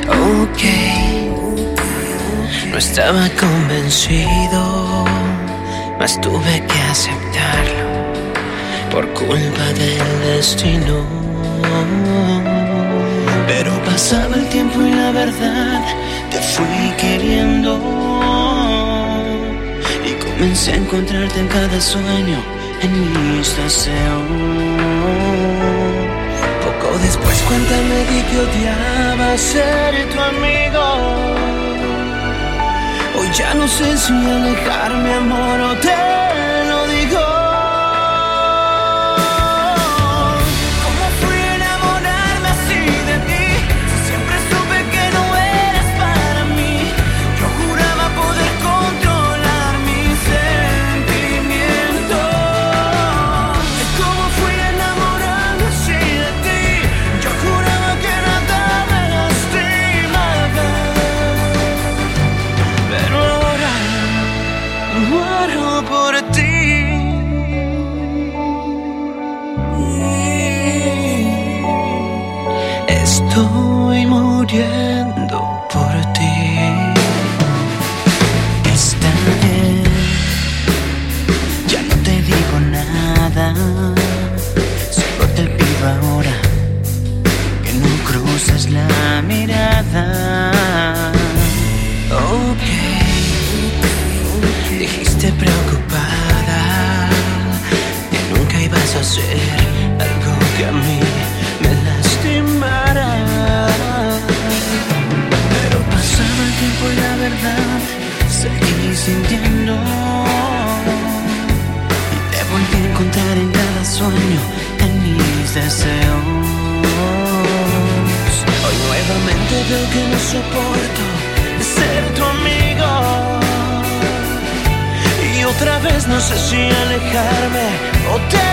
Ok, no estaba convencido, mas tuve que aceptarlo por culpa del destino. Pero pasaba el tiempo y la verdad te fui queriendo y comencé a encontrarte en cada sueño, en mis deseos. Poco después cuenta me di que odiaba ser tu amigo. Hoy ya no sé si alejarme, amor, o te muriendo por ti. Está bien, ya no te digo nada. Solo te pido ahora que no cruces la mirada. Sintiendo. Y te volví a encontrar en cada sueño, en mis deseos. Hoy nuevamente veo que no soporto ser tu amigo. Y otra vez no sé si alejarme o te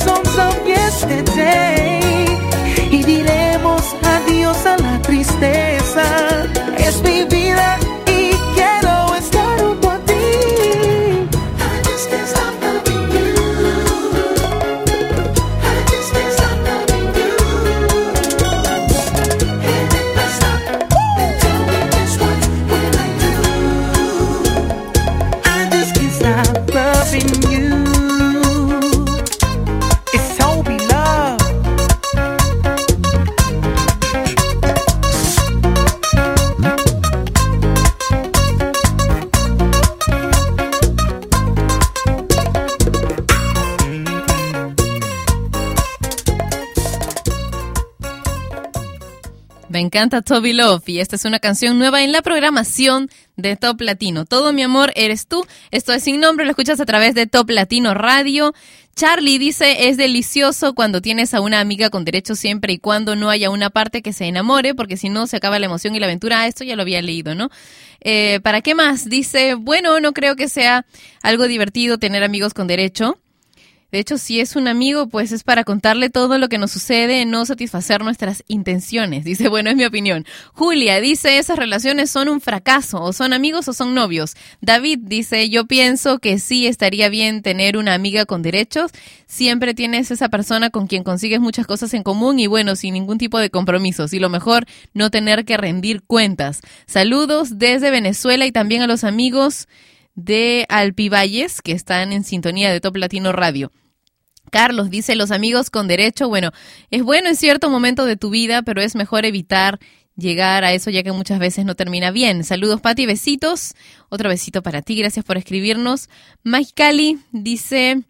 songs of yesterday. Encanta Toby Love y esta es una canción nueva en la programación de Top Latino. Todo mi amor eres tú. Esto es sin nombre, lo escuchas a través de Top Latino Radio. Charlie dice, es delicioso cuando tienes a una amiga con derecho siempre y cuando no haya una parte que se enamore, porque si no se acaba la emoción y la aventura. Ah, esto ya lo había leído, ¿no? Eh, ¿Para qué más? Dice, bueno, no creo que sea algo divertido tener amigos con derecho. De hecho, si es un amigo, pues es para contarle todo lo que nos sucede, no satisfacer nuestras intenciones. Dice, bueno, es mi opinión. Julia dice, esas relaciones son un fracaso, o son amigos o son novios. David dice, yo pienso que sí estaría bien tener una amiga con derechos. Siempre tienes esa persona con quien consigues muchas cosas en común y bueno, sin ningún tipo de compromisos. Y lo mejor, no tener que rendir cuentas. Saludos desde Venezuela y también a los amigos de Alpivalles que están en sintonía de Top Latino Radio. Carlos dice, los amigos con derecho, bueno, es bueno en cierto momento de tu vida, pero es mejor evitar llegar a eso ya que muchas veces no termina bien. Saludos, Pati, besitos. Otro besito para ti, gracias por escribirnos. Mike Cali dice,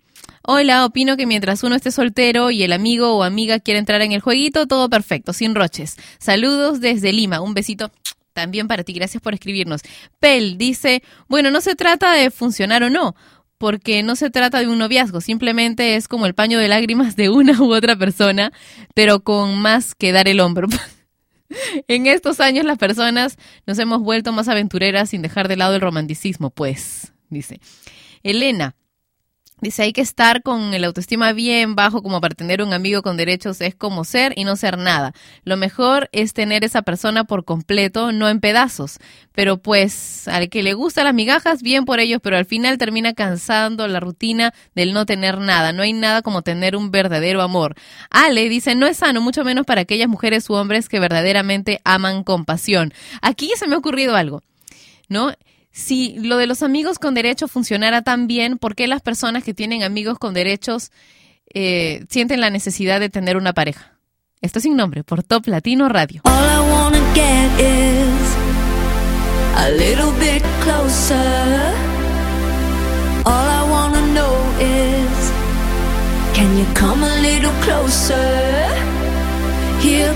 hola, opino que mientras uno esté soltero y el amigo o amiga quiere entrar en el jueguito, todo perfecto, sin roches. Saludos desde Lima, un besito también para ti, gracias por escribirnos. Pel dice, bueno, no se trata de funcionar o no, porque no se trata de un noviazgo, simplemente es como el paño de lágrimas de una u otra persona, pero con más que dar el hombro. en estos años las personas nos hemos vuelto más aventureras sin dejar de lado el romanticismo, pues, dice. Elena, Dice, hay que estar con el autoestima bien bajo como para tener un amigo con derechos es como ser y no ser nada. Lo mejor es tener esa persona por completo, no en pedazos. Pero pues al que le gustan las migajas, bien por ellos, pero al final termina cansando la rutina del no tener nada. No hay nada como tener un verdadero amor. Ale dice, no es sano, mucho menos para aquellas mujeres u hombres que verdaderamente aman con pasión. Aquí se me ha ocurrido algo, ¿no? Si lo de los amigos con derecho funcionara tan bien, ¿por qué las personas que tienen amigos con derechos eh, sienten la necesidad de tener una pareja? Esto sin nombre, por Top Latino Radio. All I wanna get is a little bit closer. All I wanna know is can you come a little closer? Here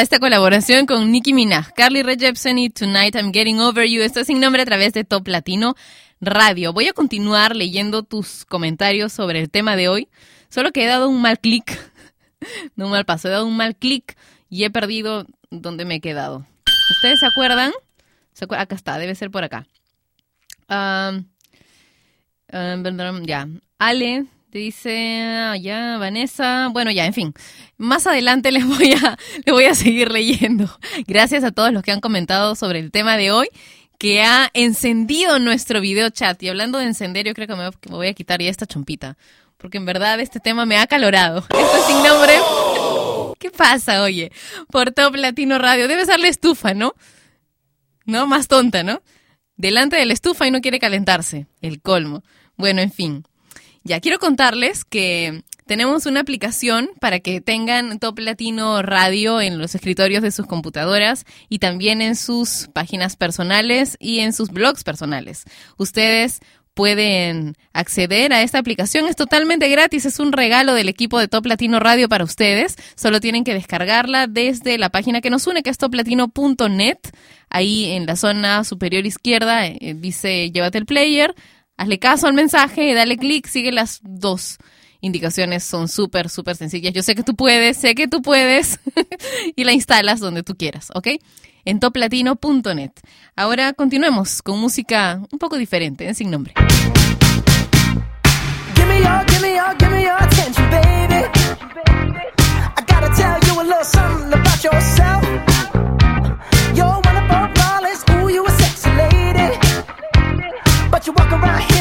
Esta colaboración con Nicki Minaj, Carly Rae Jepsen y Tonight I'm Getting Over You. Esto es sin nombre a través de Top Latino Radio. Voy a continuar leyendo tus comentarios sobre el tema de hoy. Solo que he dado un mal clic, no un mal paso, he dado un mal clic y he perdido donde me he quedado. ¿Ustedes se acuerdan? ¿Se acuer- Acá está, debe ser por acá. Am, ya. Ale dice, ah, ya, Vanessa. Bueno, ya, en fin. Más adelante les voy a, les voy a seguir leyendo. Gracias a todos los que han comentado sobre el tema de hoy, que ha encendido nuestro video chat. Y hablando de encender, yo creo que me, que me voy a quitar ya esta chompita. Porque en verdad este tema me ha calorado. Esto es sin nombre. ¿Qué pasa, oye? Por Top Latino Radio. Debe ser la estufa, ¿no? ¿No? Más tonta, ¿no? Delante de la estufa y no quiere calentarse. El colmo. Bueno, en fin. Ya quiero contarles que tenemos una aplicación para que tengan Top Latino Radio en los escritorios de sus computadoras y también en sus páginas personales y en sus blogs personales. Ustedes pueden acceder a esta aplicación. Es totalmente gratis, es un regalo del equipo de Top Latino Radio para ustedes. Solo tienen que descargarla desde la página que nos une, que es toplatino.net. Ahí en la zona superior izquierda eh, dice llévate el player, hazle caso al mensaje, dale clic, sigue las dos indicaciones, son súper, súper sencillas. Yo sé que tú puedes, sé que tú puedes y la instalas donde tú quieras, ¿ok? En toplatino.net. Ahora continuemos con música un poco diferente, en sin nombre. Give me your, give me give me your attention, baby. I gotta tell you a little something about yourself. You're one of But you walk around here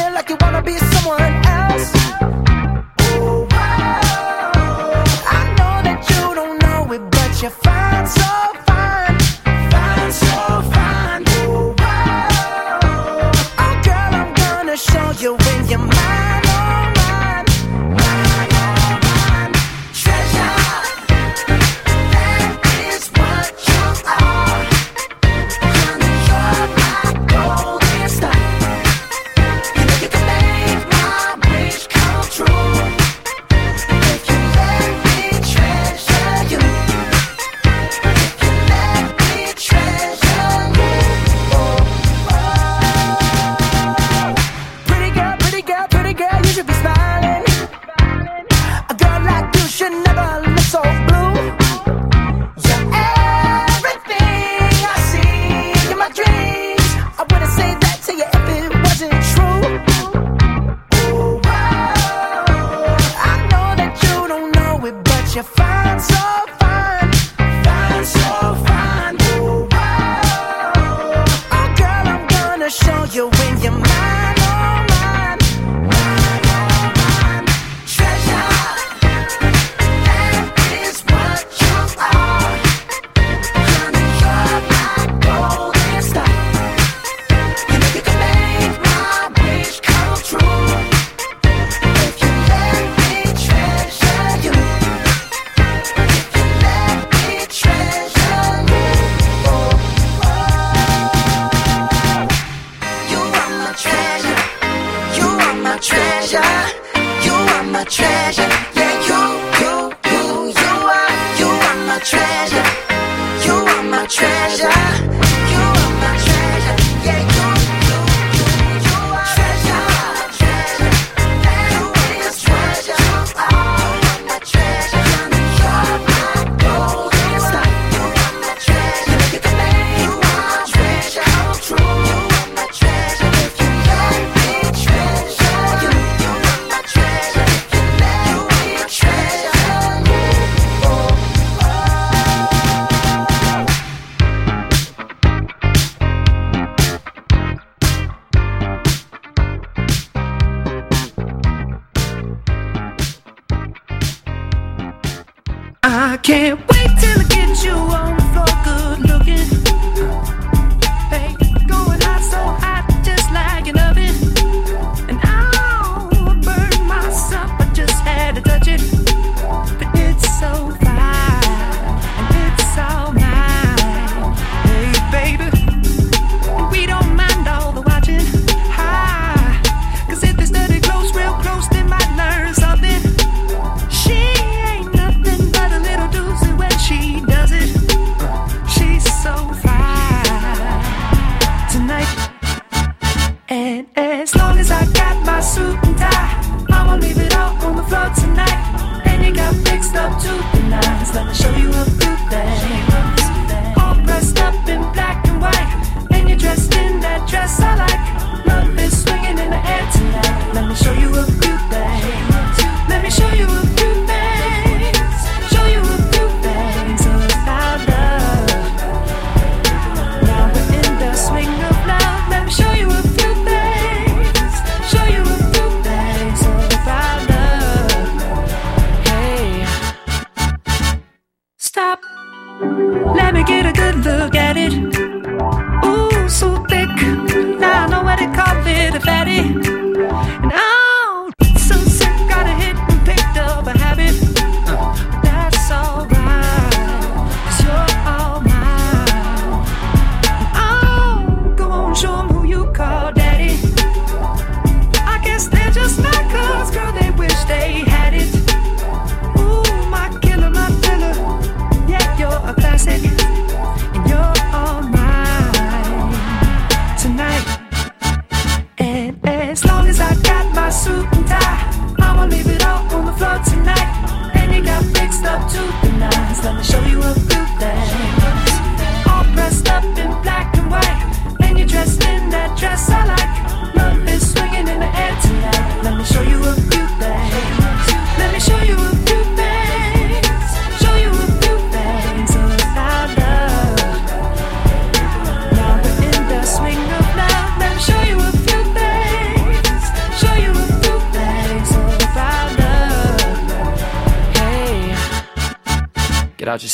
Can't wait till I get you on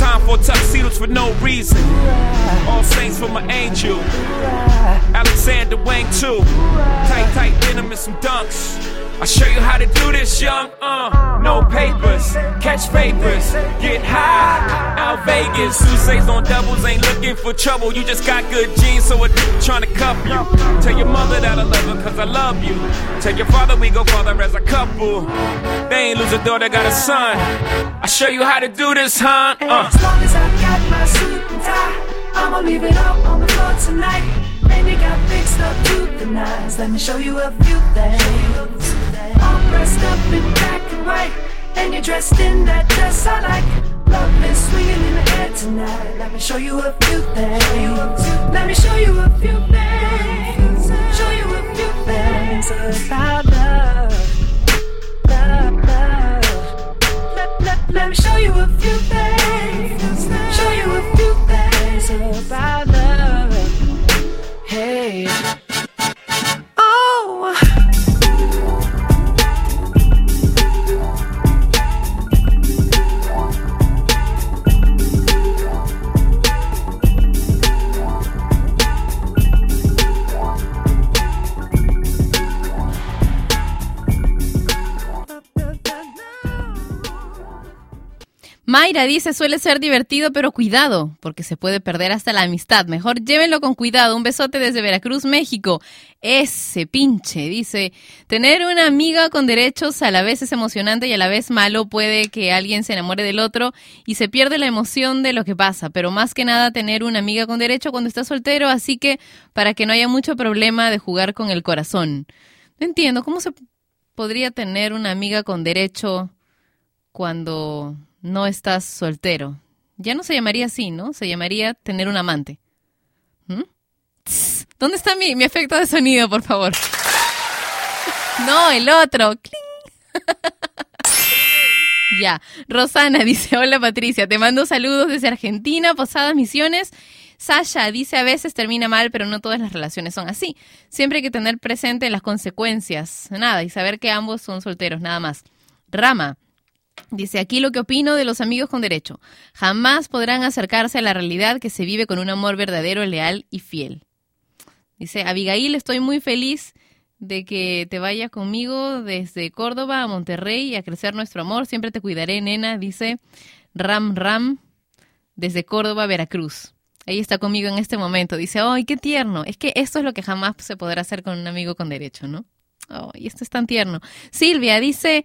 Time for tuxedos for no reason. All saints for my angel. Alexander Wang too. Tight, tight denim and some dunks. I'll show you how to do this, young. Uh, no papers, catch papers, get high. Out Vegas, Sousa's on doubles, ain't looking for trouble. You just got good genes, so a trying to cuff you. Tell your mother that I love her, cause I love you. Tell your father we go father as a couple. They ain't lose a daughter, got a son. I'll show you how to do this, huh? Uh. As long as I got my suit and tie, I'ma leave it all on the floor tonight. And you got fixed up to the nines. Let me show you a few things. All dressed up in black and white, and you're dressed in that dress I like. Love is swinging in the air tonight. Let me show you a few things. Let me show you a few things. Show you a few things about love. Me show you a few things. Mayra dice, suele ser divertido, pero cuidado, porque se puede perder hasta la amistad. Mejor llévenlo con cuidado. Un besote desde Veracruz, México. Ese pinche, dice, tener una amiga con derechos a la vez es emocionante y a la vez malo. Puede que alguien se enamore del otro y se pierde la emoción de lo que pasa, pero más que nada tener una amiga con derecho cuando está soltero, así que para que no haya mucho problema de jugar con el corazón. No entiendo, ¿cómo se podría tener una amiga con derecho cuando no estás soltero. Ya no se llamaría así, ¿no? Se llamaría tener un amante. ¿Mm? ¿Dónde está mi, mi efecto de sonido, por favor? No, el otro. Ya. Rosana dice, hola Patricia, te mando saludos desde Argentina, Posadas Misiones. Sasha dice, a veces termina mal, pero no todas las relaciones son así. Siempre hay que tener presente las consecuencias. Nada, y saber que ambos son solteros, nada más. Rama. Dice aquí lo que opino de los amigos con derecho. Jamás podrán acercarse a la realidad que se vive con un amor verdadero, leal y fiel. Dice, Abigail, estoy muy feliz de que te vayas conmigo desde Córdoba a Monterrey y a crecer nuestro amor. Siempre te cuidaré, nena, dice Ram Ram desde Córdoba, Veracruz. Ella está conmigo en este momento. Dice, ¡ay, qué tierno! Es que esto es lo que jamás se podrá hacer con un amigo con derecho, ¿no? ¡Ay, esto es tan tierno! Silvia dice,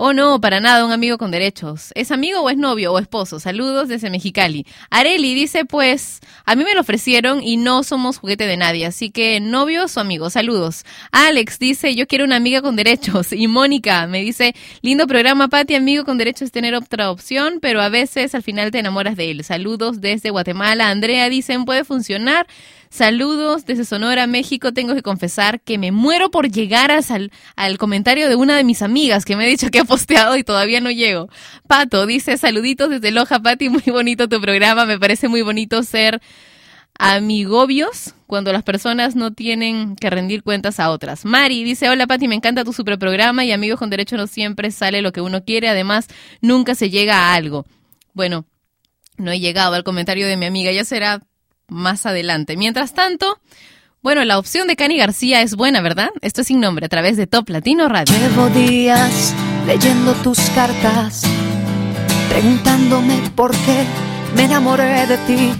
Oh, no, para nada, un amigo con derechos. ¿Es amigo o es novio o esposo? Saludos desde Mexicali. Areli dice, pues, a mí me lo ofrecieron y no somos juguete de nadie, así que novios o amigos, saludos. Alex dice, yo quiero una amiga con derechos. Y Mónica me dice, lindo programa, Pati, amigo con derechos es tener otra opción, pero a veces al final te enamoras de él. Saludos desde Guatemala. Andrea dicen, puede funcionar. Saludos desde Sonora, México. Tengo que confesar que me muero por llegar a sal- al comentario de una de mis amigas que me ha dicho que ha posteado y todavía no llego. Pato dice, saluditos desde Loja, Pati, muy bonito tu programa. Me parece muy bonito ser amigobios cuando las personas no tienen que rendir cuentas a otras. Mari dice, hola Pati, me encanta tu super programa y amigos con derecho no siempre sale lo que uno quiere, además nunca se llega a algo. Bueno, no he llegado al comentario de mi amiga, ya será más adelante. Mientras tanto, bueno, la opción de Cani García es buena, ¿verdad? Esto es sin nombre a través de Top Latino Radio. Llevo días leyendo tus cartas, preguntándome por qué me enamoré de ti.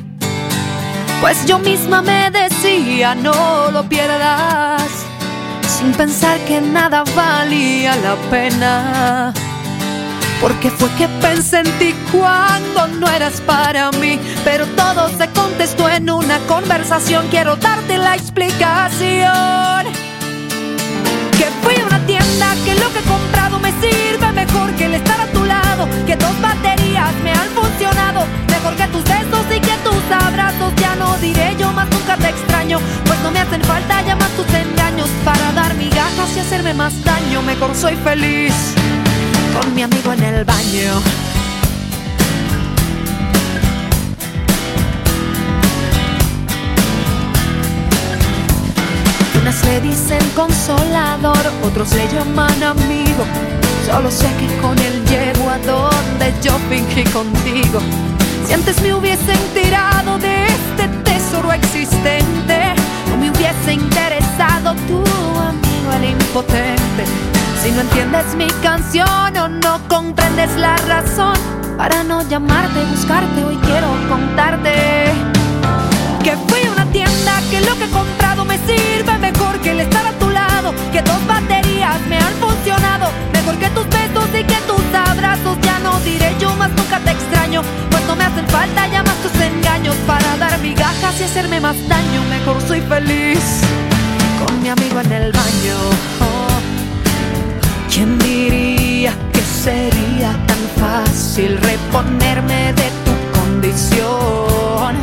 Pues yo misma me decía, no lo pierdas, sin pensar que nada valía la pena. Porque fue que pensé en ti cuando no eras para mí, pero todo se contestó en una conversación. Quiero darte la explicación. Que fui a una tienda que lo que he comprado me sirve mejor que el estar a tu lado. Que dos baterías me han funcionado mejor que tus besos y que tus abrazos. Ya no diré yo más nunca te extraño, pues no me hacen falta ya más tus engaños para dar migajas y hacerme más daño. Mejor soy feliz con mi amigo en el baño. Unas le dicen consolador, otros le llaman amigo. Solo sé que con él llego a donde yo fingí contigo. Si antes me hubiesen tirado de este tesoro existente, no me hubiese interesado tu amigo el impotente. Si no entiendes mi canción o no comprendes la razón para no llamarte, buscarte, hoy quiero contarte que fui a una tienda que lo que he comprado me sirve mejor que el estar a tu lado, que dos baterías me han funcionado mejor que tus besos y que tus abrazos. Ya no diré yo más nunca te extraño, pues no me hacen falta ya más tus engaños para dar migajas y hacerme más daño. Mejor soy feliz con mi amigo en el baño. ¿Quién diría que sería tan fácil reponerme de tu condición?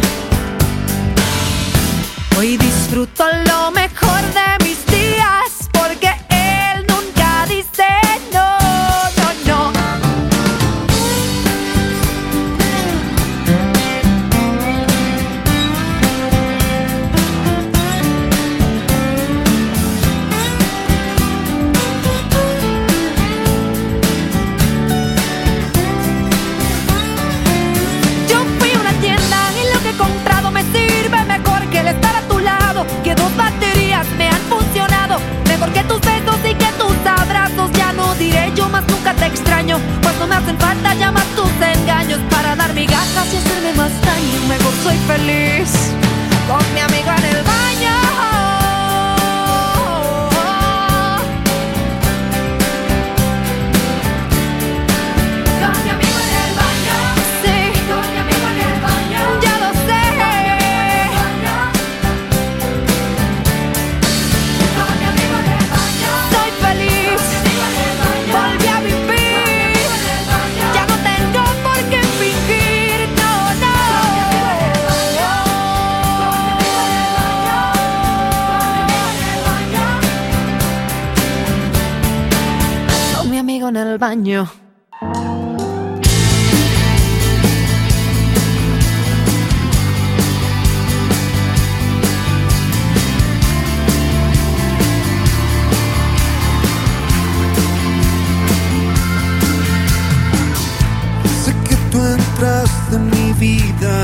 Hoy disfruto lo mejor de mis días porque te extraño, pues no me hacen falta ya más tus engaños para dar migajas y hacerme más daño. Mejor soy feliz con mi amigo en el baño. En el baño. Sé que tú entraste en mi vida,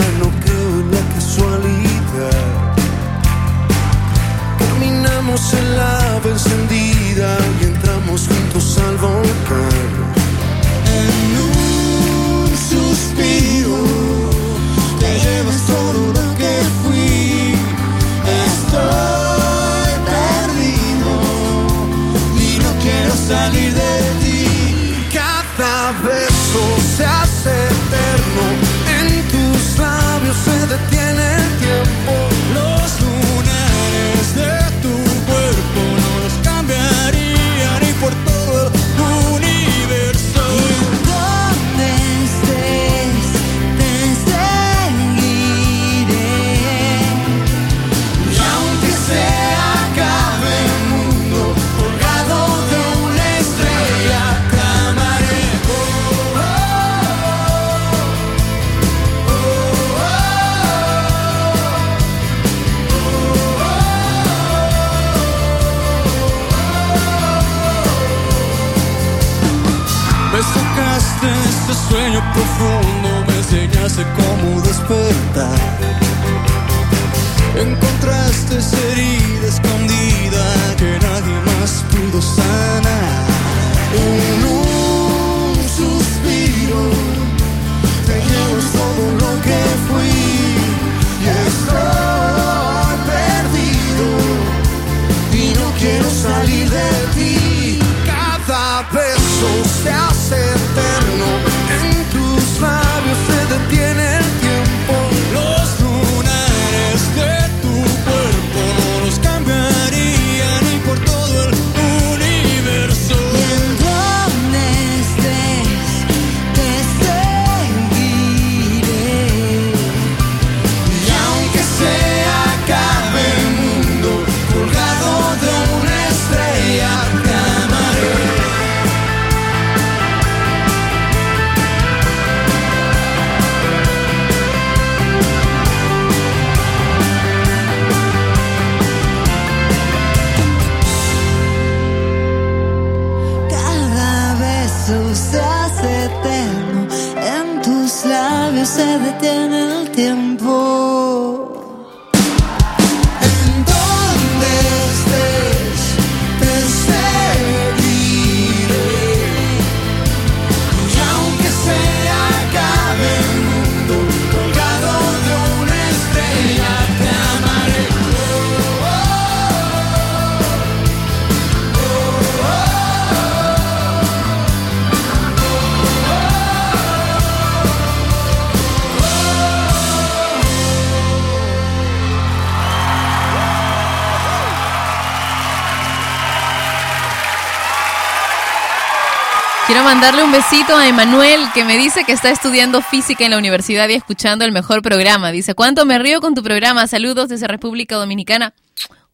mandarle un besito a Emanuel que me dice que está estudiando física en la universidad y escuchando el mejor programa. Dice, ¿cuánto me río con tu programa? Saludos desde República Dominicana.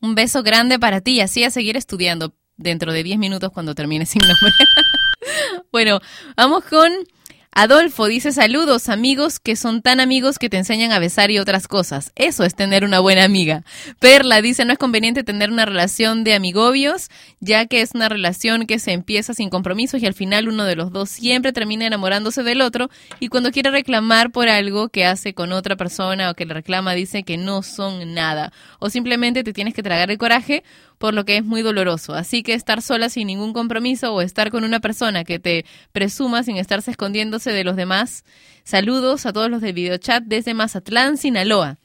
Un beso grande para ti así a seguir estudiando dentro de 10 minutos cuando termine sin nombre. bueno, vamos con Adolfo. Dice, saludos amigos que son tan amigos que te enseñan a besar y otras cosas. Eso es tener una buena amiga. Perla dice, no es conveniente tener una relación de amigobios, ya que es una relación que se empieza sin compromisos y al final uno de los dos siempre termina enamorándose del otro y cuando quiere reclamar por algo que hace con otra persona o que le reclama dice que no son nada o simplemente te tienes que tragar el coraje por lo que es muy doloroso. Así que estar sola sin ningún compromiso o estar con una persona que te presuma sin estarse escondiéndose de los demás. Saludos a todos los del videochat desde Mazatlán, Sinaloa.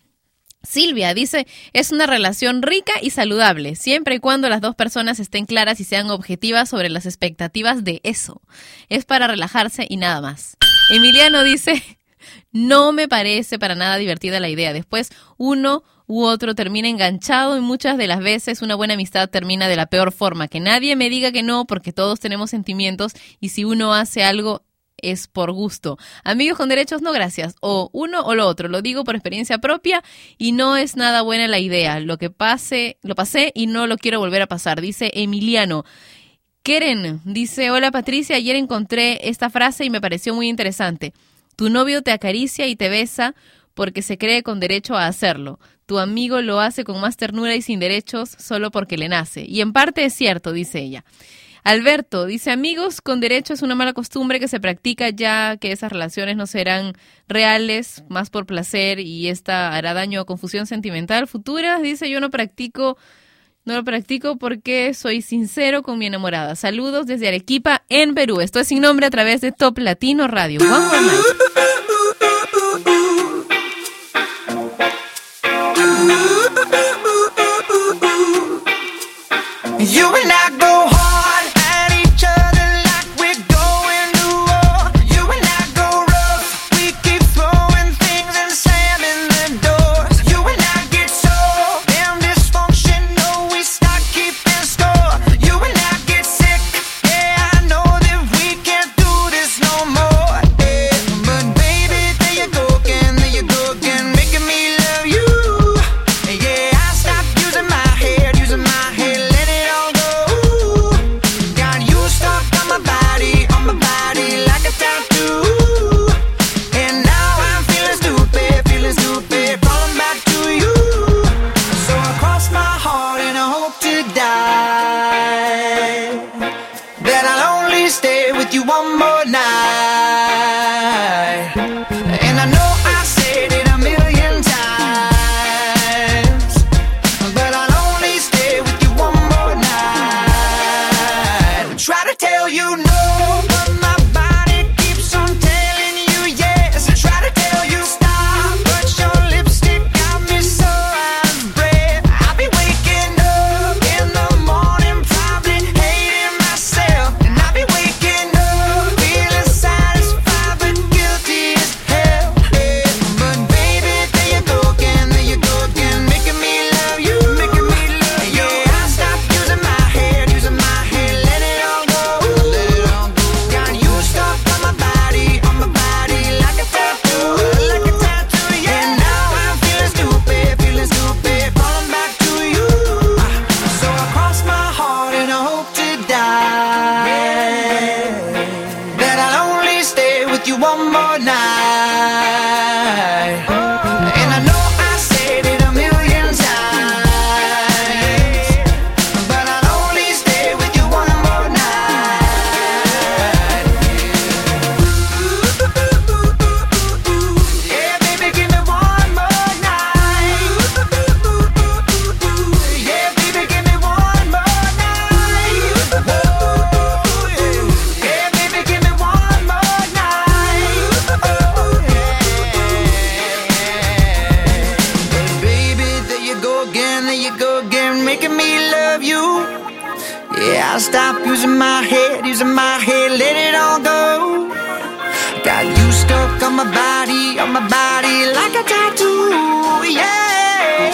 Silvia dice, es una relación rica y saludable, siempre y cuando las dos personas estén claras y sean objetivas sobre las expectativas de eso. Es para relajarse y nada más. Emiliano dice, no me parece para nada divertida la idea. Después uno u otro termina enganchado y muchas de las veces una buena amistad termina de la peor forma. Que nadie me diga que no porque todos tenemos sentimientos y si uno hace algo es por gusto. Amigos con derechos, no gracias. O uno o lo otro. Lo digo por experiencia propia y no es nada buena la idea. Lo que pase, lo pasé y no lo quiero volver a pasar. Dice Emiliano. Keren dice, hola Patricia, ayer encontré esta frase y me pareció muy interesante. Tu novio te acaricia y te besa porque se cree con derecho a hacerlo. Tu amigo lo hace con más ternura y sin derechos solo porque le nace. Y en parte es cierto, dice ella. Alberto dice, amigos con derecho es una mala costumbre que se practica ya que esas relaciones no serán reales, más por placer y esta hará daño o confusión sentimental futura. Dice, yo no practico, no lo practico porque soy sincero con mi enamorada. Saludos desde Arequipa, en Perú. Esto es sin nombre a través de Top Latino Radio. on my body, on my body like a tattoo. Yeah,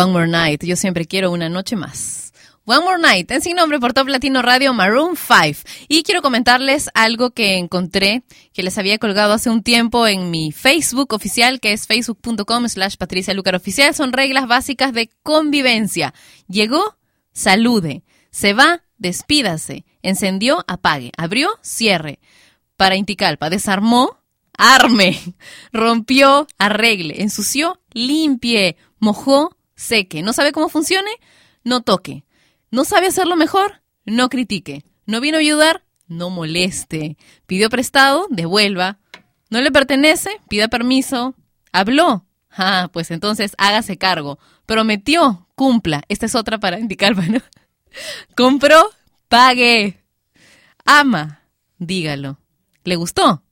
One More Night. Yo siempre quiero una noche más. One More Night, en sin nombre por Top Latino Radio Maroon 5. Y quiero comentarles algo que encontré, que les había colgado hace un tiempo en mi Facebook oficial, que es facebook.com slash Patricia Lucar Oficial. Son reglas básicas de convivencia. Llegó, salude. Se va, despídase. Encendió, apague. Abrió, cierre. Para Inticalpa, desarmó, arme. Rompió, arregle. Ensució, limpie. Mojó, seque. ¿No sabe cómo funcione? No toque. ¿No sabe hacerlo mejor? No critique. ¿No vino a ayudar? No moleste. ¿Pidió prestado? Devuelva. ¿No le pertenece? Pida permiso. ¿Habló? Ah, pues entonces hágase cargo. Prometió, cumpla. Esta es otra para indicar, bueno. Compró, pague. Ama, dígalo. ¿Le gustó?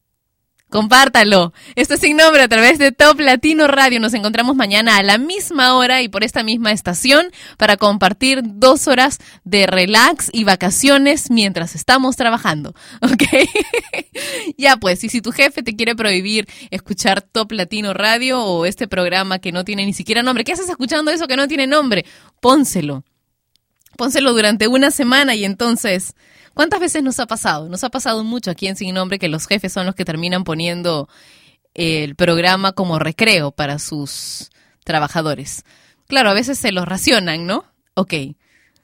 Compártalo. Esto es sin nombre a través de Top Latino Radio. Nos encontramos mañana a la misma hora y por esta misma estación para compartir dos horas de relax y vacaciones mientras estamos trabajando. ¿Ok? ya pues, y si tu jefe te quiere prohibir escuchar Top Latino Radio o este programa que no tiene ni siquiera nombre, ¿qué haces escuchando eso que no tiene nombre? Pónselo. Pónselo durante una semana y entonces ¿Cuántas veces nos ha pasado? Nos ha pasado mucho aquí en Sin Nombre que los jefes son los que terminan poniendo el programa como recreo para sus trabajadores. Claro, a veces se los racionan, ¿no? Ok,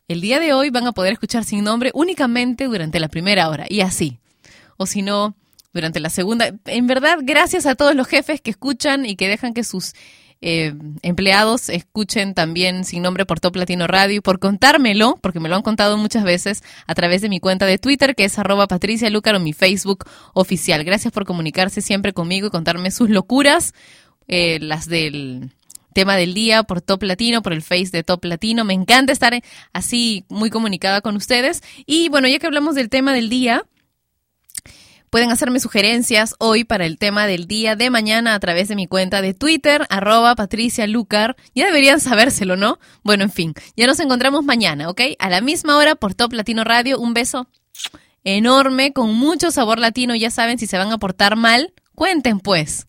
el día de hoy van a poder escuchar Sin Nombre únicamente durante la primera hora y así. O si no, durante la segunda. En verdad, gracias a todos los jefes que escuchan y que dejan que sus eh, empleados escuchen también sin nombre por Top Latino Radio y por contármelo, porque me lo han contado muchas veces a través de mi cuenta de Twitter, que es arroba Patricia Lucar o mi Facebook oficial. Gracias por comunicarse siempre conmigo y contarme sus locuras, eh, las del tema del día por Top Latino, por el Face de Top Latino. Me encanta estar así muy comunicada con ustedes. Y bueno, ya que hablamos del tema del día, Pueden hacerme sugerencias hoy para el tema del día de mañana a través de mi cuenta de Twitter, arroba Patricia Lucar. Ya deberían sabérselo, ¿no? Bueno, en fin, ya nos encontramos mañana, ¿ok? A la misma hora por Top Latino Radio. Un beso enorme, con mucho sabor latino. Ya saben, si se van a portar mal, cuenten pues.